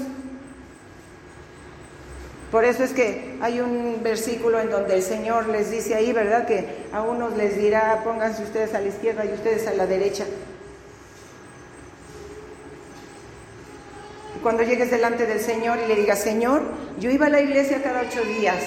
Por eso es que hay un versículo en donde el Señor les dice ahí, ¿verdad? Que a unos les dirá, pónganse ustedes a la izquierda y ustedes a la derecha. Cuando llegues delante del Señor y le digas, Señor, yo iba a la iglesia cada ocho días,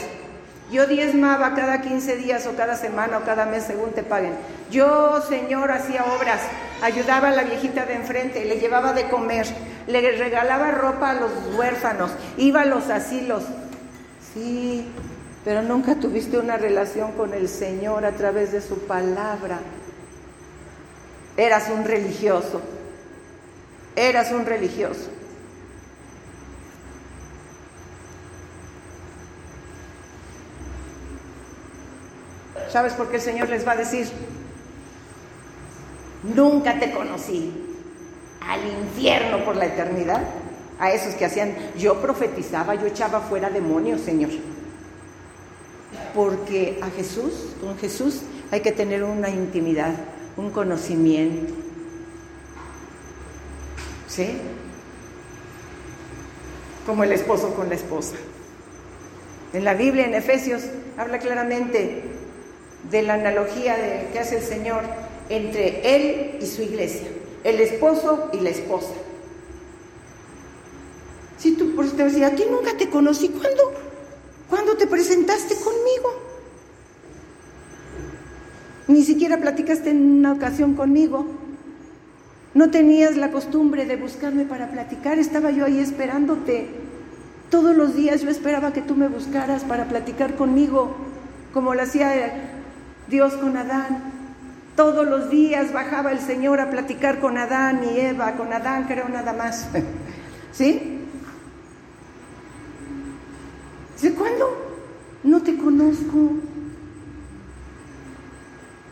yo diezmaba cada 15 días o cada semana o cada mes según te paguen. Yo, Señor, hacía obras, ayudaba a la viejita de enfrente, le llevaba de comer, le regalaba ropa a los huérfanos, iba a los asilos. Sí, pero nunca tuviste una relación con el Señor a través de su palabra. Eras un religioso, eras un religioso. ¿Sabes por qué el Señor les va a decir? Nunca te conocí al infierno por la eternidad. A esos que hacían, yo profetizaba, yo echaba fuera demonios, Señor. Porque a Jesús, con Jesús hay que tener una intimidad, un conocimiento. ¿Sí? Como el esposo con la esposa. En la Biblia, en Efesios, habla claramente de la analogía de, que hace el Señor entre Él y su iglesia, el esposo y la esposa. Si tú por te decía, aquí nunca te conocí, ¿cuándo? ¿Cuándo te presentaste conmigo? Ni siquiera platicaste en una ocasión conmigo. No tenías la costumbre de buscarme para platicar, estaba yo ahí esperándote. Todos los días yo esperaba que tú me buscaras para platicar conmigo, como lo hacía Dios con Adán. Todos los días bajaba el Señor a platicar con Adán y Eva, con Adán creo nada más. ¿Sí? ¿De cuándo? No te conozco.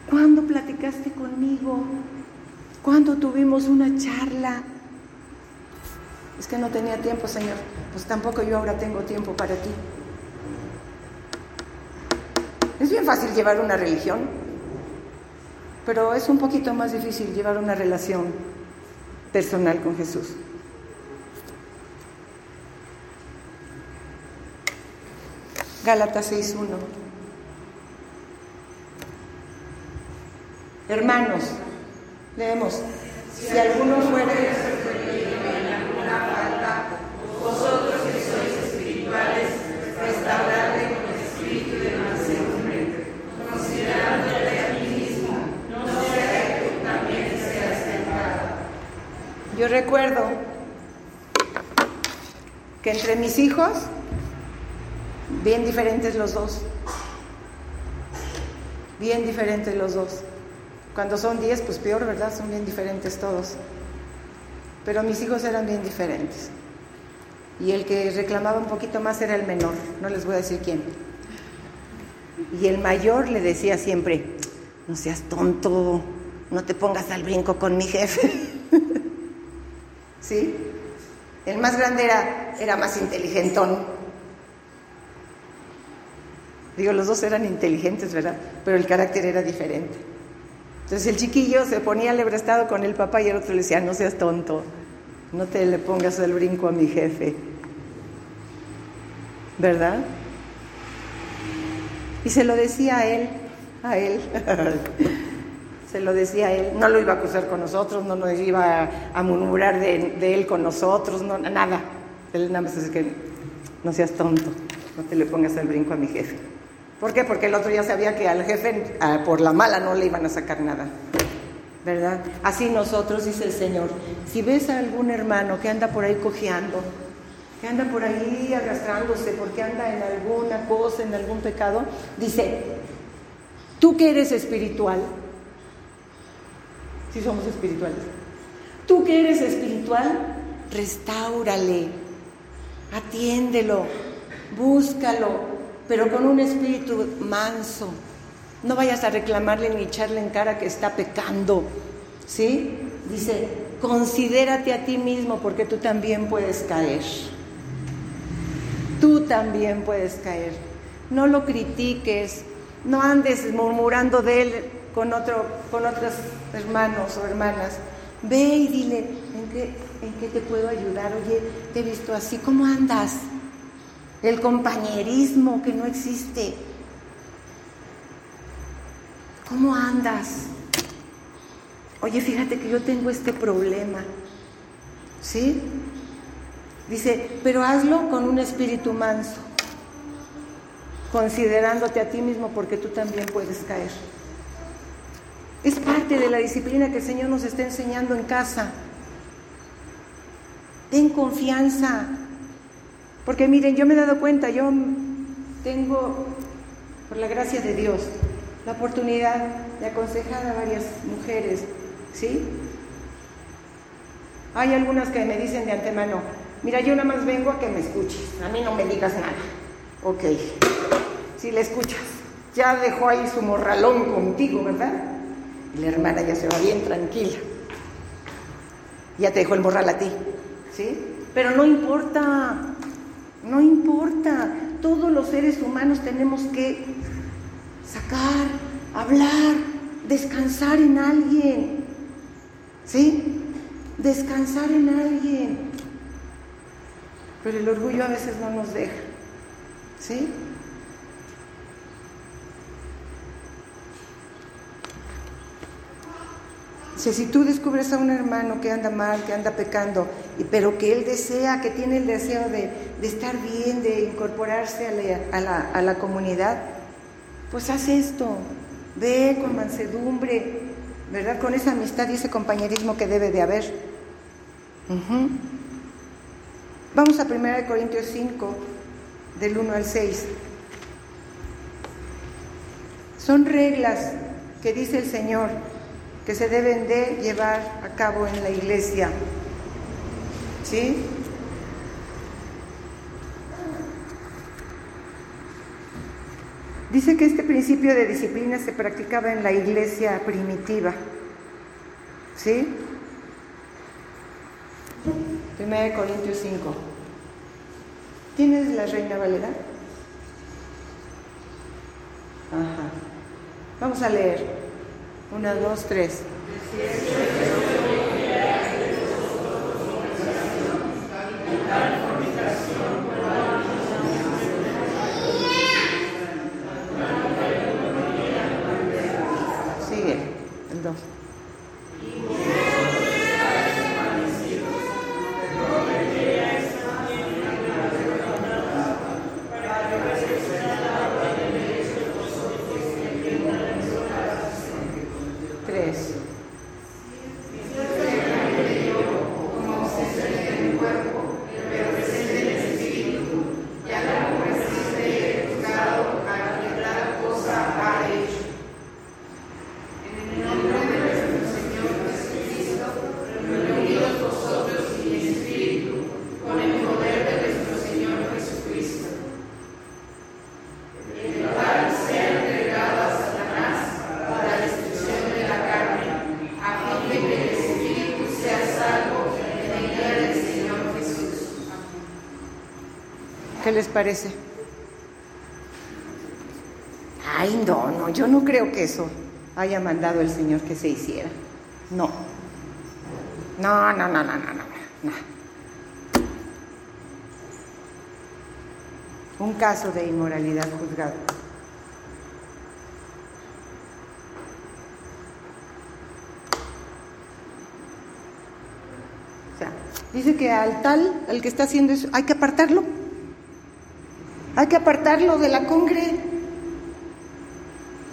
¿Cuándo platicaste conmigo? ¿Cuándo tuvimos una charla? Es que no tenía tiempo, Señor. Pues tampoco yo ahora tengo tiempo para ti. Es bien fácil llevar una religión, pero es un poquito más difícil llevar una relación personal con Jesús. Gálatas 6.1. Hermanos, leemos, si alguno fuere alguna falta, vosotros que sois espirituales, restauradle con espíritu de mansedumbre, considerándote a ti mismo, no sea que tú también seas tentado. Yo recuerdo que entre mis hijos Bien diferentes los dos. Bien diferentes los dos. Cuando son diez, pues peor, ¿verdad? Son bien diferentes todos. Pero mis hijos eran bien diferentes. Y el que reclamaba un poquito más era el menor, no les voy a decir quién. Y el mayor le decía siempre, no seas tonto, no te pongas al brinco con mi jefe. ¿Sí? El más grande era, era más inteligentón, Digo, los dos eran inteligentes, ¿verdad? Pero el carácter era diferente. Entonces el chiquillo se ponía lebrestado con el papá y el otro le decía, no seas tonto, no te le pongas el brinco a mi jefe. ¿Verdad? Y se lo decía a él. a él. Se lo decía él, no lo iba a acusar con nosotros, no nos iba a, murmurar de, él con nosotros, no, nada. Él nada más dice que no seas tonto, no te le pongas el brinco a mi jefe. ¿Por qué? Porque el otro ya sabía que al jefe por la mala no le iban a sacar nada. ¿Verdad? Así nosotros, dice el Señor, si ves a algún hermano que anda por ahí cojeando, que anda por ahí arrastrándose porque anda en alguna cosa, en algún pecado, dice, tú que eres espiritual, si somos espirituales, tú que eres espiritual, restáurale, atiéndelo, búscalo, pero con un espíritu manso. No vayas a reclamarle ni echarle en cara que está pecando. ¿Sí? Dice, considérate a ti mismo porque tú también puedes caer. Tú también puedes caer. No lo critiques, no andes murmurando de él con, otro, con otros hermanos o hermanas. Ve y dile, ¿en qué, ¿en qué te puedo ayudar? Oye, te he visto así, ¿cómo andas? El compañerismo que no existe. ¿Cómo andas? Oye, fíjate que yo tengo este problema. ¿Sí? Dice, pero hazlo con un espíritu manso, considerándote a ti mismo porque tú también puedes caer. Es parte de la disciplina que el Señor nos está enseñando en casa. Ten confianza. Porque miren, yo me he dado cuenta, yo tengo, por la gracia de Dios, la oportunidad de aconsejar a varias mujeres, ¿sí? Hay algunas que me dicen de antemano, mira, yo nada más vengo a que me escuches, a mí no me digas nada. Ok, si le escuchas, ya dejó ahí su morralón contigo, ¿verdad? Y la hermana ya se va bien tranquila. Ya te dejó el morral a ti, ¿sí? Pero no importa, no importa. Todos los seres humanos tenemos que sacar, hablar, descansar en alguien. ¿Sí? Descansar en alguien. Pero el orgullo a veces no nos deja. ¿Sí? Si, tú descubres a un hermano que anda mal, que anda pecando, pero que él desea, que tiene el deseo de, estar bien, de incorporarse a la, a la comunidad, pues haz esto, ve con mansedumbre, ¿verdad? Con esa amistad y ese compañerismo que debe de haber. Vamos a 1 Corintios 5, del 1 al 6. Son reglas que dice el Señor que se deben de llevar a cabo en la iglesia. ¿Sí? Dice que este principio de disciplina se practicaba en la iglesia primitiva. ¿Sí? 1 Corintios 5. ¿Tienes la Reina Valera? Ajá. Vamos a leer. Una, dos, tres. ¿Qué les parece? Ay, no, no, yo no creo que eso haya mandado el Señor que se hiciera. No. No, no, no, no, no, no. Un caso de inmoralidad juzgado. O sea, dice que al tal, al que está haciendo eso, hay que apartarlo. Hay que apartarlo de la congre.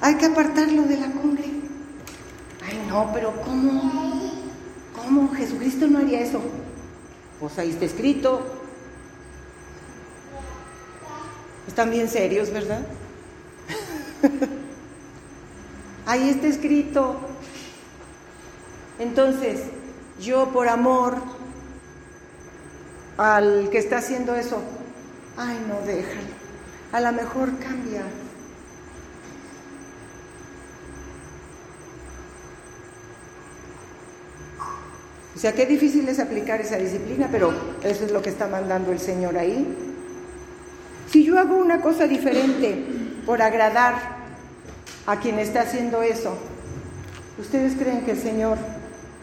Hay que apartarlo de la congre. Ay, no, pero ¿cómo? ¿Cómo? Jesucristo no haría eso. Pues ahí está escrito. Están bien serios, ¿verdad? ahí está escrito. Entonces, yo por amor al que está haciendo eso, ay, no, déjalo. A lo mejor cambia. O sea, qué difícil es aplicar esa disciplina, pero eso es lo que está mandando el Señor ahí. Si yo hago una cosa diferente por agradar a quien está haciendo eso, ¿ustedes creen que el Señor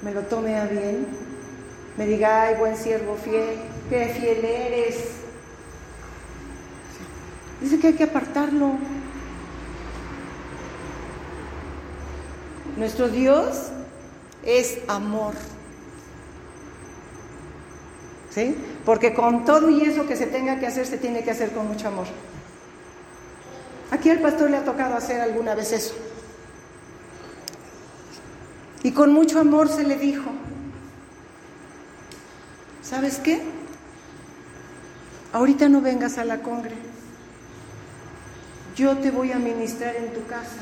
me lo tome a bien? Me diga, ay, buen siervo fiel, qué fiel eres. Dice que hay que apartarlo. Nuestro Dios es amor. ¿Sí? Porque con todo y eso que se tenga que hacer, se tiene que hacer con mucho amor. Aquí al pastor le ha tocado hacer alguna vez eso. Y con mucho amor se le dijo, ¿sabes qué? Ahorita no vengas a la congre. Yo te voy a ministrar en tu casa.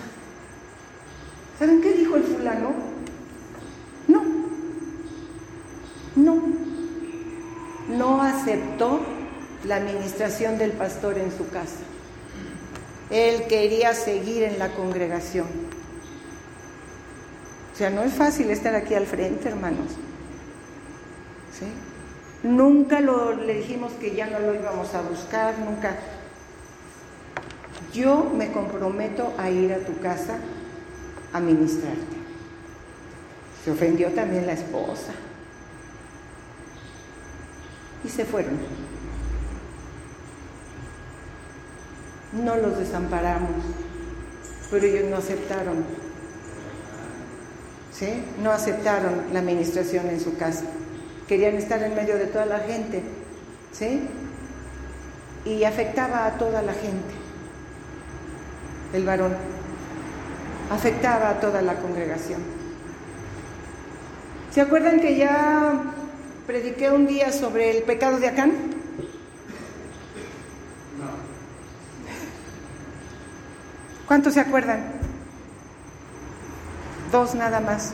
¿Saben qué dijo el fulano? No. No. No aceptó la administración del pastor en su casa. Él quería seguir en la congregación. O sea, no es fácil estar aquí al frente, hermanos. ¿Sí? Nunca lo, le dijimos que ya no lo íbamos a buscar, nunca. Yo me comprometo a ir a tu casa a ministrarte. Se ofendió también la esposa. Y se fueron. No los desamparamos, pero ellos no aceptaron. ¿Sí? No aceptaron la administración en su casa querían estar en medio de toda la gente, ¿sí? Y afectaba a toda la gente, el varón, afectaba a toda la congregación. ¿Se acuerdan que ya prediqué un día sobre el pecado de Acán? ¿Cuántos se acuerdan? Dos nada más.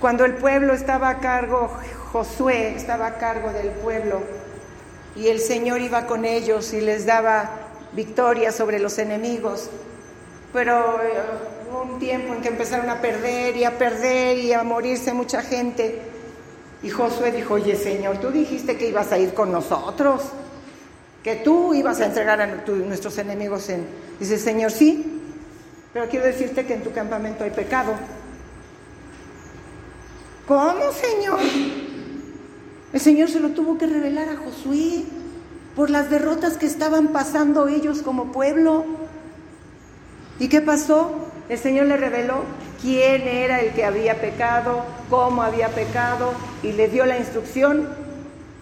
Cuando el pueblo estaba a cargo, Josué estaba a cargo del pueblo y el Señor iba con ellos y les daba victoria sobre los enemigos. Pero eh, hubo un tiempo en que empezaron a perder y a perder y a morirse mucha gente. Y Josué dijo, oye Señor, tú dijiste que ibas a ir con nosotros, que tú ibas a entregar a nuestros enemigos en... Dice, Señor, sí, pero quiero decirte que en tu campamento hay pecado. ¿Cómo, Señor? El Señor se lo tuvo que revelar a Josué por las derrotas que estaban pasando ellos como pueblo. ¿Y qué pasó? El Señor le reveló quién era el que había pecado, cómo había pecado y le dio la instrucción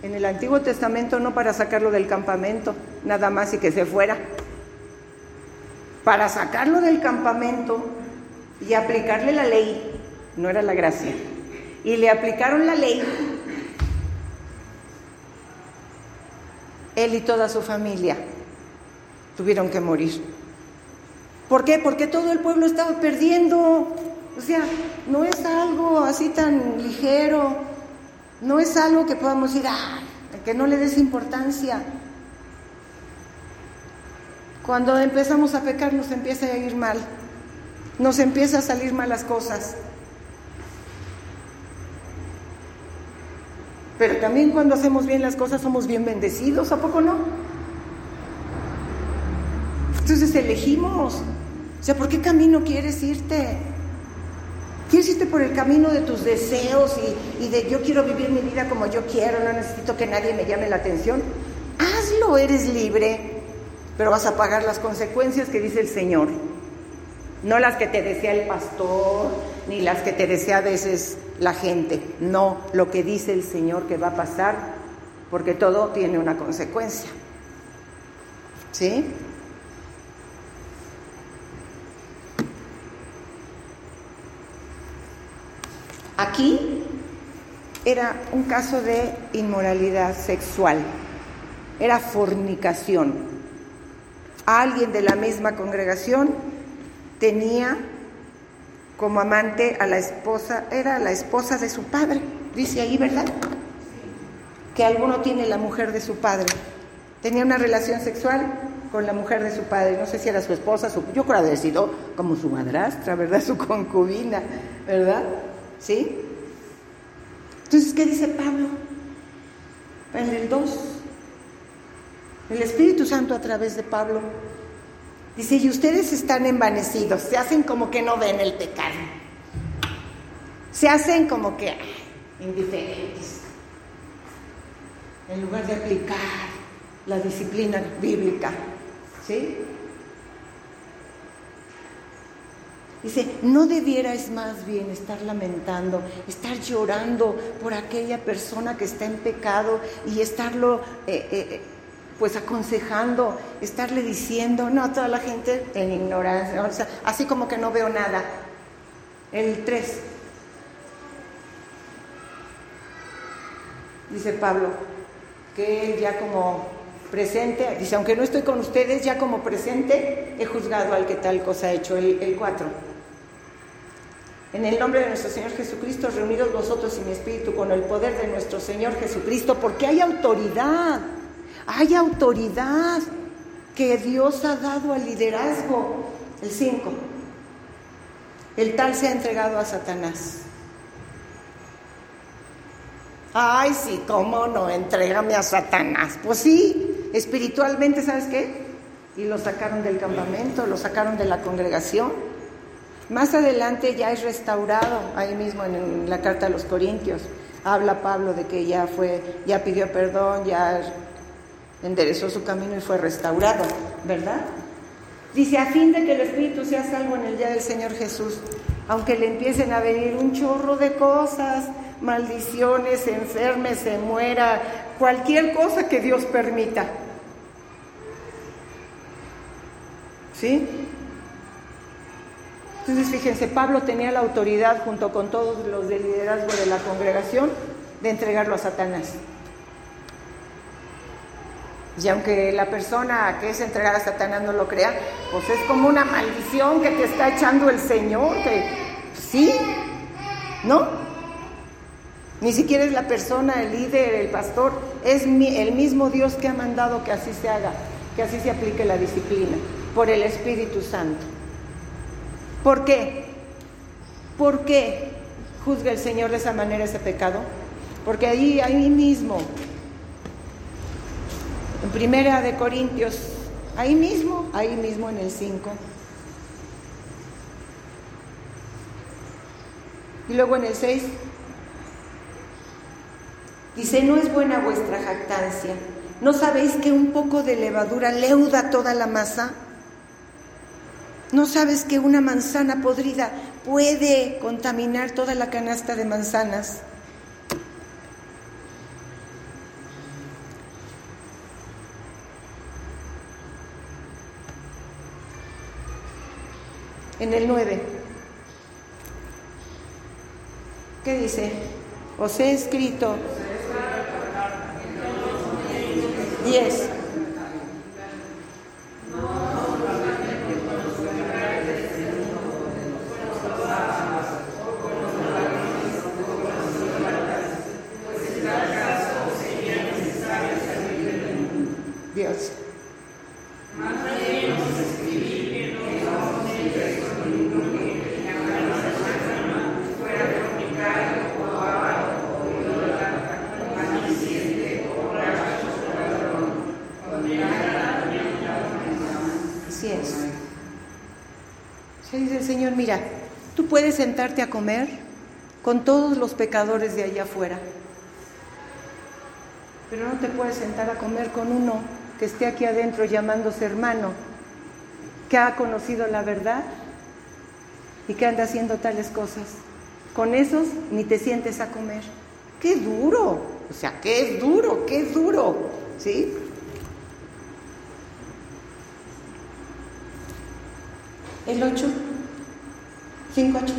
en el Antiguo Testamento no para sacarlo del campamento, nada más y que se fuera. Para sacarlo del campamento y aplicarle la ley, no era la gracia y le aplicaron la ley, él y toda su familia tuvieron que morir. ¿Por qué? Porque todo el pueblo estaba perdiendo. O sea, no es algo así tan ligero, no es algo que podamos ir, ah, que no le des importancia. Cuando empezamos a pecar nos empieza a ir mal, nos empieza a salir malas cosas. Pero también cuando hacemos bien las cosas somos bien bendecidos, ¿a poco no? Entonces elegimos. O sea, ¿por qué camino quieres irte? ¿Quieres irte por el camino de tus deseos y, y, de yo quiero vivir mi vida como yo quiero, no necesito que nadie me llame la atención? Hazlo, eres libre, pero vas a pagar las consecuencias que dice el Señor. No las que te desea el pastor, ni las que te desea a veces la gente. No, lo que dice el Señor que va a pasar, porque todo tiene una consecuencia. ¿Sí? Aquí era un caso de inmoralidad sexual, era fornicación. Alguien de la misma congregación tenía como amante a la esposa, era la esposa de su padre, dice ahí, ¿verdad? Que alguno tiene la mujer de su padre. Tenía una relación sexual con la mujer de su padre, no sé si era su esposa, su, yo creo haber sido como su madrastra, ¿verdad? Su concubina, ¿verdad? ¿Sí? Entonces, ¿qué dice Pablo? En el 2. El Espíritu Santo a través de Pablo dice, y ustedes están envanecidos, se hacen como que no ven el pecado. Se hacen como que indiferentes. En lugar de aplicar la disciplina bíblica. ¿Sí? Dice, no debierais más bien estar lamentando, estar llorando por aquella persona que está en pecado y estarlo eh, eh, pues aconsejando, estarle diciendo, no, toda la gente en ignorancia, así como que no veo nada. El 3. Dice Pablo, que él ya como presente, dice, aunque no estoy con ustedes, ya como presente he juzgado al que tal cosa ha hecho. El 4. En el nombre de nuestro Señor Jesucristo, reunidos vosotros y mi espíritu con el poder de nuestro Señor Jesucristo, porque hay autoridad, hay autoridad que Dios ha dado al liderazgo. El 5. El tal se ha entregado a Satanás. Ay, sí, ¿cómo no? Entrégame a Satanás. Pues sí, espiritualmente, ¿sabes qué? Y lo sacaron del campamento, lo sacaron de la congregación. Más adelante ya es restaurado, ahí mismo en la carta a los Corintios, habla Pablo de que ya fue, ya pidió perdón, ya enderezó su camino y fue restaurado, ¿verdad? Dice, a fin de que el Espíritu sea salvo en el día del Señor Jesús, aunque le empiecen a venir un chorro de cosas, maldiciones, se enferme, se muera, cualquier cosa que Dios permita. ¿Sí? Entonces, fíjense, Pablo tenía la autoridad junto con todos los de liderazgo de la congregación de entregarlo a Satanás. Y aunque la persona que es entregada a Satanás no lo crea, pues es como una maldición que te está echando el Señor, sí, ¿no? Ni siquiera es la persona, el líder, el pastor, es el mismo Dios que ha mandado que así se haga, que así se aplique la disciplina, por el Espíritu Santo. ¿Por qué? ¿Por qué juzga el Señor de esa manera ese pecado? Porque ahí, ahí mismo, en Primera de Corintios, ahí mismo, ahí mismo en el 5. Y luego en el 6 dice, no es buena vuestra jactancia. ¿No sabéis que un poco de levadura leuda toda la masa? ¿No sabes que una manzana podrida puede contaminar toda la canasta de manzanas? En el 9. ¿Qué dice? Os he escrito 10. mira, tú puedes sentarte a comer con todos los pecadores de allá afuera, pero no te puedes sentar a comer con uno que esté aquí adentro llamándose hermano, que ha conocido la verdad y que anda haciendo tales cosas. Con esos ni te sientes a comer. ¡Qué duro! O sea, qué duro, qué duro. ¿Sí? El 8. 5, 8.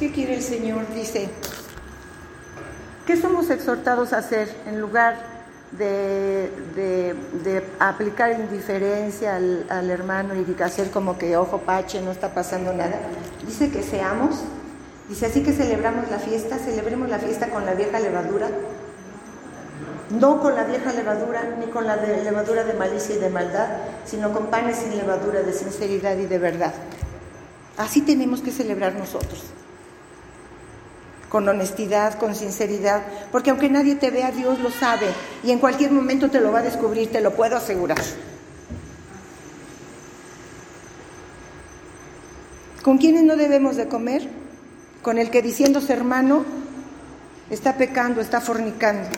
¿Qué quiere el Señor? Dice, ¿qué somos exhortados a hacer en lugar de, aplicar indiferencia al, hermano y de hacer como que ojo pache, no está pasando nada? Dice que seamos, dice así que celebramos la fiesta, celebremos la fiesta con la vieja levadura, no con la vieja levadura ni con la levadura de malicia y de maldad, sino con panes sin levadura de sinceridad y de verdad. Así tenemos que celebrar nosotros con honestidad, con sinceridad, porque aunque nadie te vea, Dios lo sabe y en cualquier momento te lo va a descubrir, te lo puedo asegurar. ¿Con quiénes no debemos de comer? Con el que diciéndose hermano está pecando, está fornicando.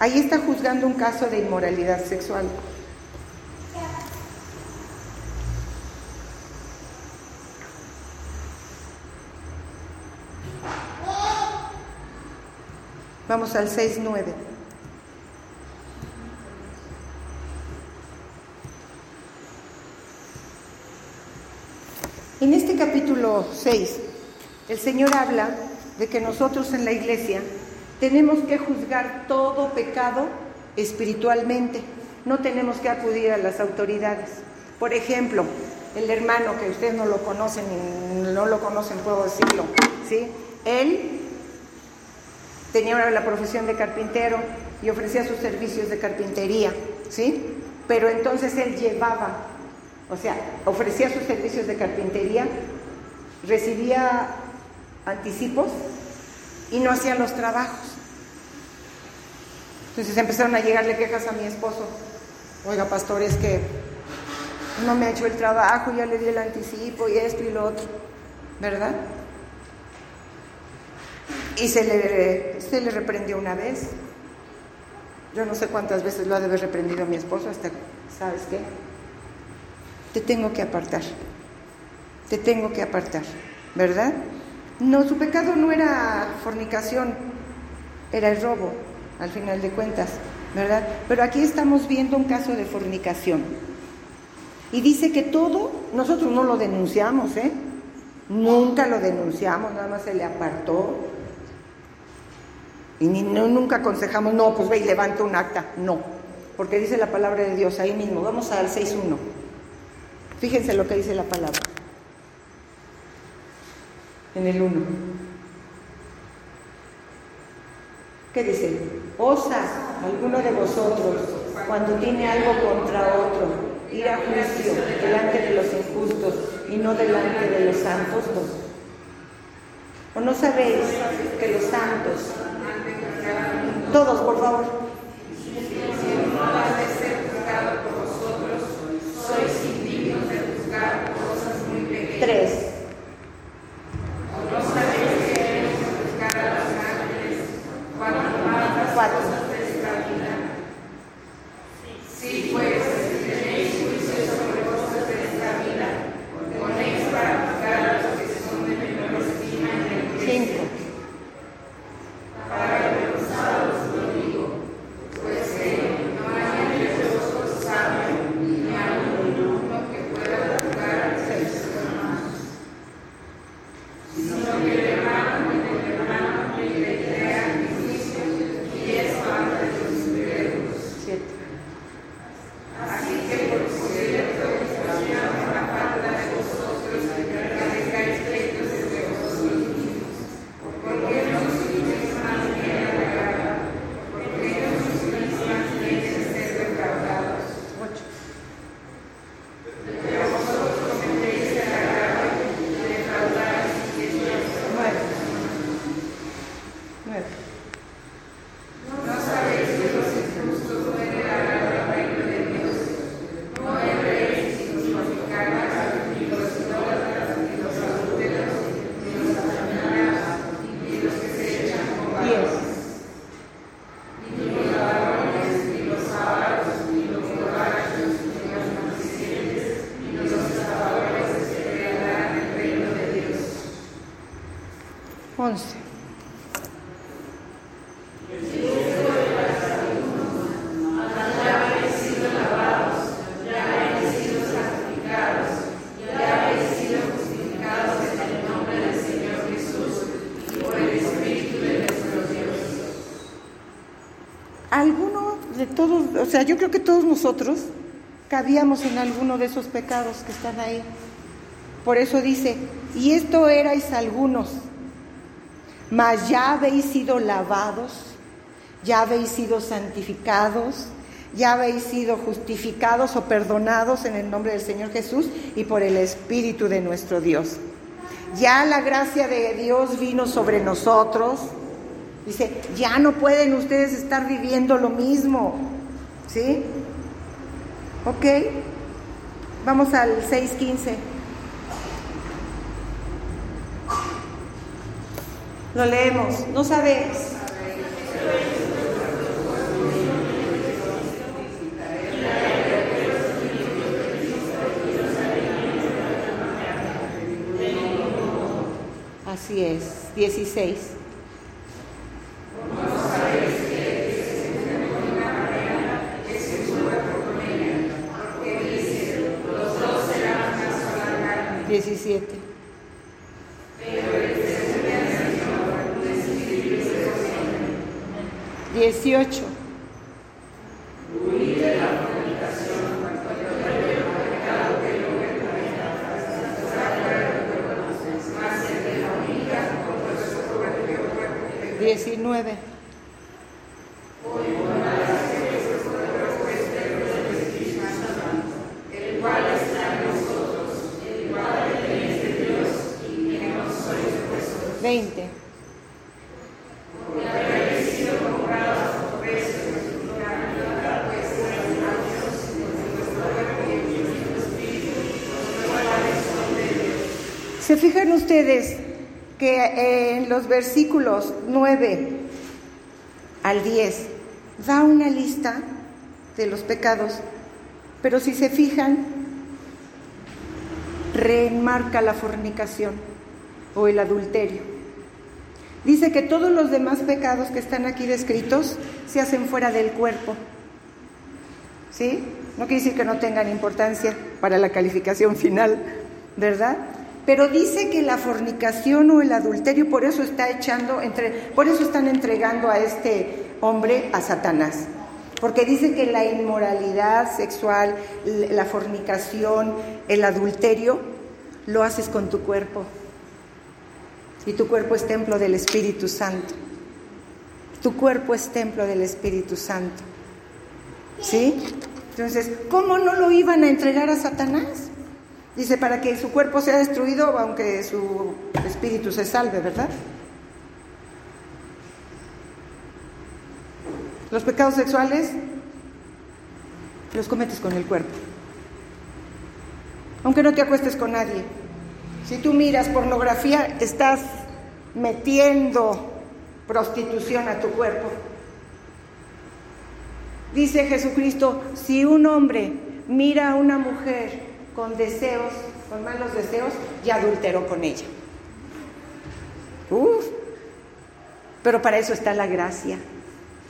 Ahí está juzgando un caso de inmoralidad sexual. Vamos al 6.9. En este capítulo 6, el Señor habla de que nosotros en la iglesia tenemos que juzgar todo pecado espiritualmente. No tenemos que acudir a las autoridades. Por ejemplo, el hermano que ustedes no lo conocen no lo conocen, puedo decirlo, ¿sí? Él tenía la profesión de carpintero y ofrecía sus servicios de carpintería, ¿sí? Pero entonces él llevaba, o sea, ofrecía sus servicios de carpintería, recibía anticipos y no hacía los trabajos. Entonces empezaron a llegarle quejas a mi esposo. Oiga, pastor, es que no me ha hecho el trabajo, ya le di el anticipo y esto y lo otro, ¿verdad? Y se le, se le reprendió una vez. Yo no sé cuántas veces lo ha de haber reprendido mi esposo hasta, ¿sabes qué? Te tengo que apartar. Te tengo que apartar, ¿verdad? No, su pecado no era fornicación, era el robo, al final de cuentas, ¿verdad? Pero aquí estamos viendo un caso de fornicación. Y dice que todo, nosotros no lo denunciamos, ¿eh? Nunca lo denunciamos, nada más se le apartó, y ni, nunca aconsejamos, no, pues ve y un acta. No, porque dice la palabra de Dios ahí mismo. Vamos al 6.1. Fíjense lo que dice la palabra. En el 1. ¿Qué dice? Osa alguno de vosotros, cuando tiene algo contra otro, ir a juicio delante de los injustos y no delante de los santos. ¿O no sabéis que los santos todos, por favor. 11. Alguno de todos, o sea, yo creo que todos nosotros cabíamos en alguno de esos pecados que están ahí. Por eso dice, y esto erais algunos, mas ya habéis sido lavados, ya habéis sido santificados, ya habéis sido justificados o perdonados en el nombre del Señor Jesús y por el Espíritu de nuestro Dios. Ya la gracia de Dios vino sobre nosotros. Dice, ya no pueden ustedes estar viviendo lo mismo. ¿Sí? Ok. Vamos al 6.15. Lo leemos. No sabes. Así es, 16. ¿Se fijan ustedes que en los versículos 9 al 10 da una lista de los pecados, pero si se fijan, reenmarca la fornicación o el adulterio. Dice que todos los demás pecados que están aquí descritos se hacen fuera del cuerpo. ¿Sí? No quiere decir que no tengan importancia para la calificación final, ¿verdad? Pero dice que la fornicación o el adulterio por eso está echando entre por eso están entregando a este hombre a Satanás. Porque dice que la inmoralidad sexual, la fornicación, el adulterio lo haces con tu cuerpo. Y tu cuerpo es templo del Espíritu Santo. Tu cuerpo es templo del Espíritu Santo. ¿Sí? Entonces, ¿cómo no lo iban a entregar a Satanás? Dice, para que su cuerpo sea destruido, aunque su espíritu se salve, ¿verdad? Los pecados sexuales los cometes con el cuerpo. Aunque no te acuestes con nadie. Si tú miras pornografía, estás metiendo prostitución a tu cuerpo. Dice Jesucristo, si un hombre mira a una mujer con deseos, con malos deseos, ya adulteró con ella. Uf. Pero para eso está la gracia.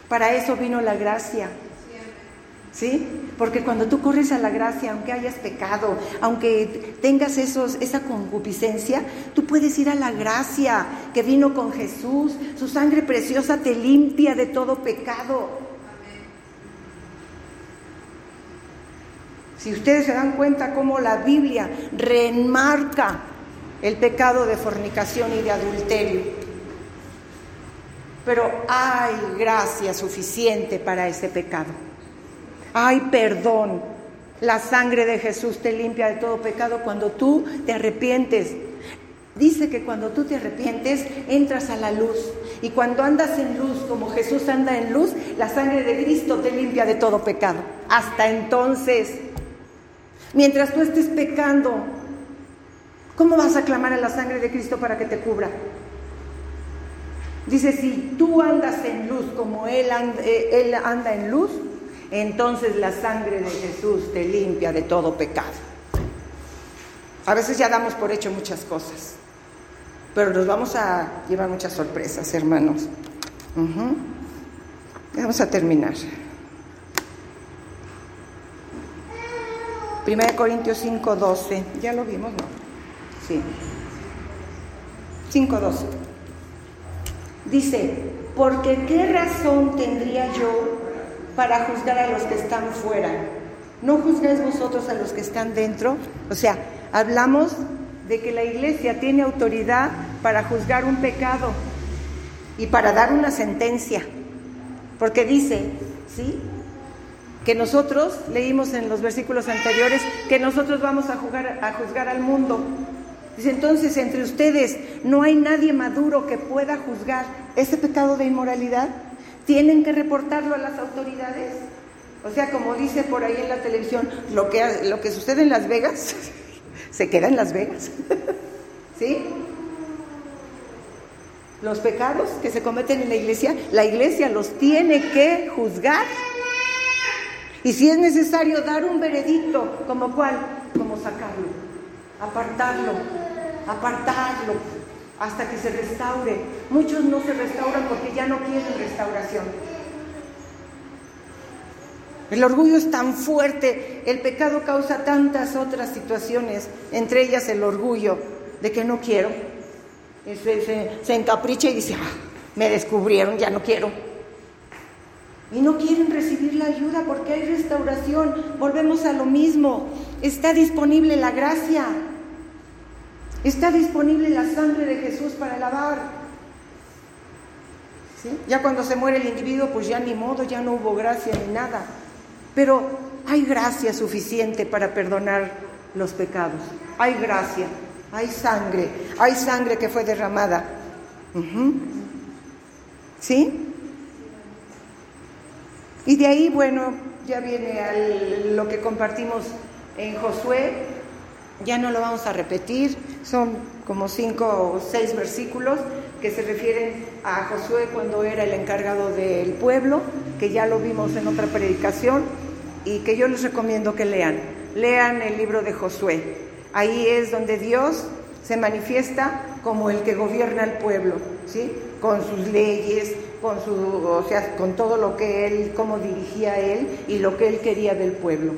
Para eso vino la gracia. ¿Sí? Porque cuando tú corres a la gracia, aunque hayas pecado, aunque tengas esos, esa concupiscencia, tú puedes ir a la gracia que vino con Jesús. Su sangre preciosa te limpia de todo pecado. Si ustedes se dan cuenta cómo la Biblia reenmarca el pecado de fornicación y de adulterio. Pero hay gracia suficiente para ese pecado. Hay perdón. La sangre de Jesús te limpia de todo pecado cuando tú te arrepientes. Dice que cuando tú te arrepientes, entras a la luz. Y cuando andas en luz, como Jesús anda en luz, la sangre de Cristo te limpia de todo pecado. Hasta entonces, mientras tú estés pecando, ¿cómo vas a clamar a la sangre de Cristo para que te cubra? Dice, si tú andas en luz como Él anda, él anda en luz, entonces la sangre de Jesús te limpia de todo pecado. A veces ya damos por hecho muchas cosas. Pero nos vamos a llevar muchas sorpresas, hermanos. Vamos a terminar. 1 Corintios 5, 12. Ya lo vimos, ¿no? Sí. 5, 12. Dice, porque qué razón tendría yo para juzgar a los que están fuera. ¿No juzgáis vosotros a los que están dentro? O sea, hablamos de que la iglesia tiene autoridad para juzgar un pecado y para dar una sentencia. Porque dice, ¿sí? Que nosotros, leímos en los versículos anteriores, que nosotros vamos a, jugar, a juzgar al mundo. Dice, entonces, entre ustedes no hay nadie maduro que pueda juzgar ese pecado de inmoralidad. Tienen que reportarlo a las autoridades. O sea, como dice por ahí en la televisión, lo que, lo que sucede en Las Vegas, se queda en Las Vegas. ¿Sí? Los pecados que se cometen en la iglesia, la iglesia los tiene que juzgar. Y si es necesario dar un veredicto, como cuál, como sacarlo, apartarlo, apartarlo, hasta que se restaure. Muchos no se restauran porque ya no quieren restauración. El orgullo es tan fuerte, el pecado causa tantas otras situaciones, entre ellas el orgullo de que no quiero. Se, encapricha y dice, ah, me descubrieron, ya no quiero. Y no quieren recibir la ayuda porque hay restauración. Volvemos a lo mismo. Está disponible la gracia. Está disponible la sangre de Jesús para lavar. Ya cuando se muere el individuo, pues ya ni modo, ya no hubo gracia ni nada. Pero hay gracia suficiente para perdonar los pecados. Hay gracia, hay sangre, hay sangre que fue derramada. ¿Sí? Y de ahí, bueno, ya viene lo que compartimos en Josué, ya no lo vamos a repetir, son como cinco o seis versículos que se refieren a Josué cuando era el encargado del pueblo, que ya lo vimos en otra predicación y que yo les recomiendo que lean. Lean el libro de Josué. Ahí es donde Dios se manifiesta como el que gobierna el pueblo, ¿sí? Con sus leyes, con su, o sea, con todo lo que él, cómo dirigía él y lo que él quería del pueblo.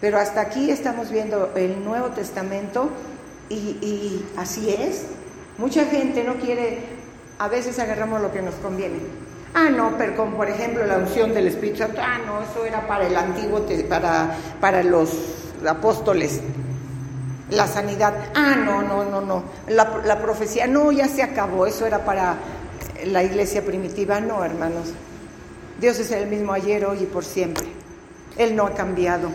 Pero hasta aquí estamos viendo el Nuevo Testamento y, así es. Mucha gente no quiere, a veces agarramos lo que nos conviene. Ah, no, pero como por ejemplo la unción del Espíritu Santo, ah, no, eso era para el antiguo, para, para los apóstoles. La sanidad, ah, no, no, no, no. La, la profecía, no, ya se acabó, eso era para la iglesia primitiva. No, hermanos. Dios es el mismo ayer, hoy y por siempre. Él no ha cambiado.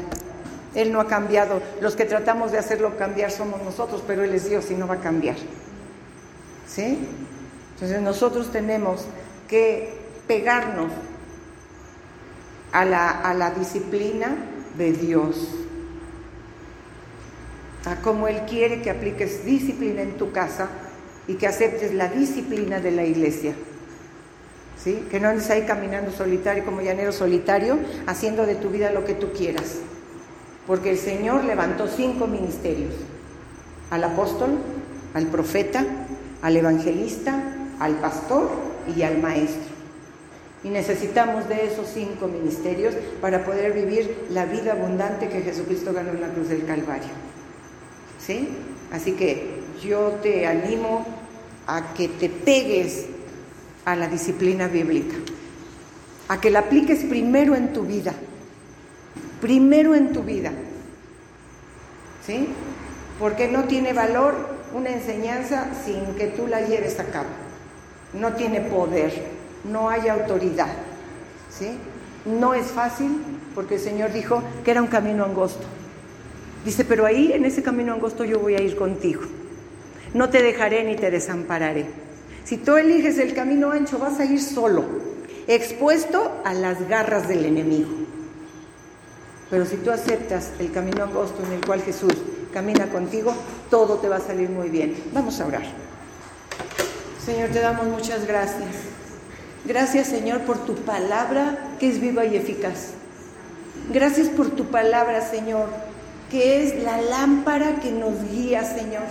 Él no ha cambiado. Los que tratamos de hacerlo cambiar somos nosotros, pero Él es Dios y no va a cambiar. ¿Sí? Entonces nosotros tenemos que pegarnos a la, a la disciplina de Dios. A cómo Él quiere que apliques disciplina en tu casa y que aceptes la disciplina de la iglesia. ¿Sí? Que no andes ahí caminando solitario como llanero solitario, haciendo de tu vida lo que tú quieras. Porque el Señor levantó cinco ministerios, al apóstol, al profeta, al evangelista, al pastor y al maestro. Y necesitamos de esos cinco ministerios para poder vivir la vida abundante que Jesucristo ganó en la cruz del Calvario. ¿Sí? Así que yo te animo a que te pegues a la disciplina bíblica, a que la apliques primero en tu vida primero en tu vida. ¿Sí? Porque no tiene valor una enseñanza sin que tú la lleves a cabo. No tiene poder, no hay autoridad. ¿Sí? No es fácil porque el Señor dijo que era un camino angosto. Dice, pero ahí en ese camino angosto yo voy a ir contigo. No te dejaré ni te desampararé. Si tú eliges el camino ancho, vas a ir solo, expuesto a las garras del enemigo. Pero si tú aceptas el camino angosto en el cual Jesús camina contigo, todo te va a salir muy bien. Vamos a orar. Señor, te damos muchas gracias. Gracias, Señor, por tu palabra que es viva y eficaz. Gracias por tu palabra, Señor, que es la lámpara que nos guía, Señor.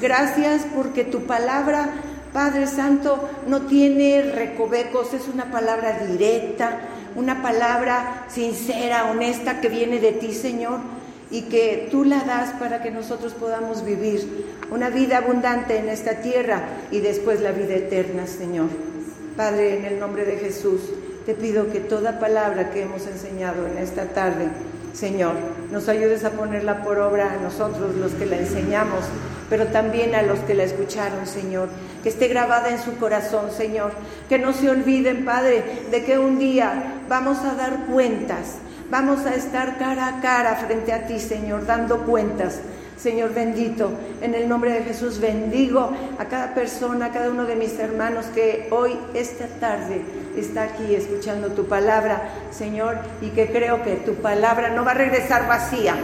Gracias porque tu palabra, Padre Santo, no tiene recovecos, es una palabra directa, una palabra sincera, honesta que viene de ti, Señor, y que tú la das para que nosotros podamos vivir una vida abundante en esta tierra y después la vida eterna, Señor. Padre, en el nombre de Jesús, te pido que toda palabra que hemos enseñado en esta tarde, Señor, nos ayudes a ponerla por obra a nosotros, los que la enseñamos, pero también a los que la escucharon, Señor. Que esté grabada en su corazón, Señor. Que no se olviden, Padre, de que un día vamos a dar cuentas. Vamos a estar cara a cara frente a ti, Señor, dando cuentas Señor bendito, en el nombre de Jesús bendigo a cada persona, a cada uno de mis hermanos que hoy, esta tarde, está aquí escuchando tu palabra, Señor, y que creo que tu palabra no va a regresar vacía,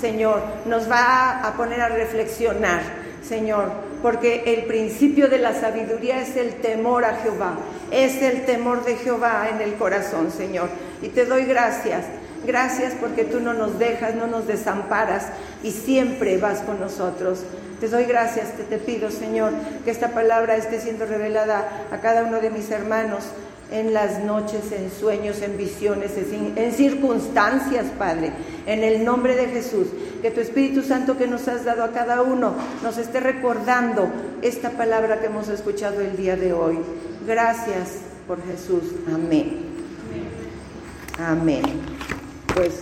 Señor, nos va a poner a reflexionar, Señor, porque el principio de la sabiduría es el temor a Jehová, es el temor de Jehová en el corazón, Señor. Y te doy gracias Gracias porque tú no nos dejas, no nos desamparas y siempre vas con nosotros. Te doy gracias, te, te pido, Señor, que esta palabra esté siendo revelada a cada uno de mis hermanos en las noches, en sueños, en visiones, en circunstancias, Padre, en el nombre de Jesús. Que tu Espíritu Santo que nos has dado a cada uno nos esté recordando esta palabra que hemos escuchado el día de hoy. Gracias por Jesús. Amén. Amén pues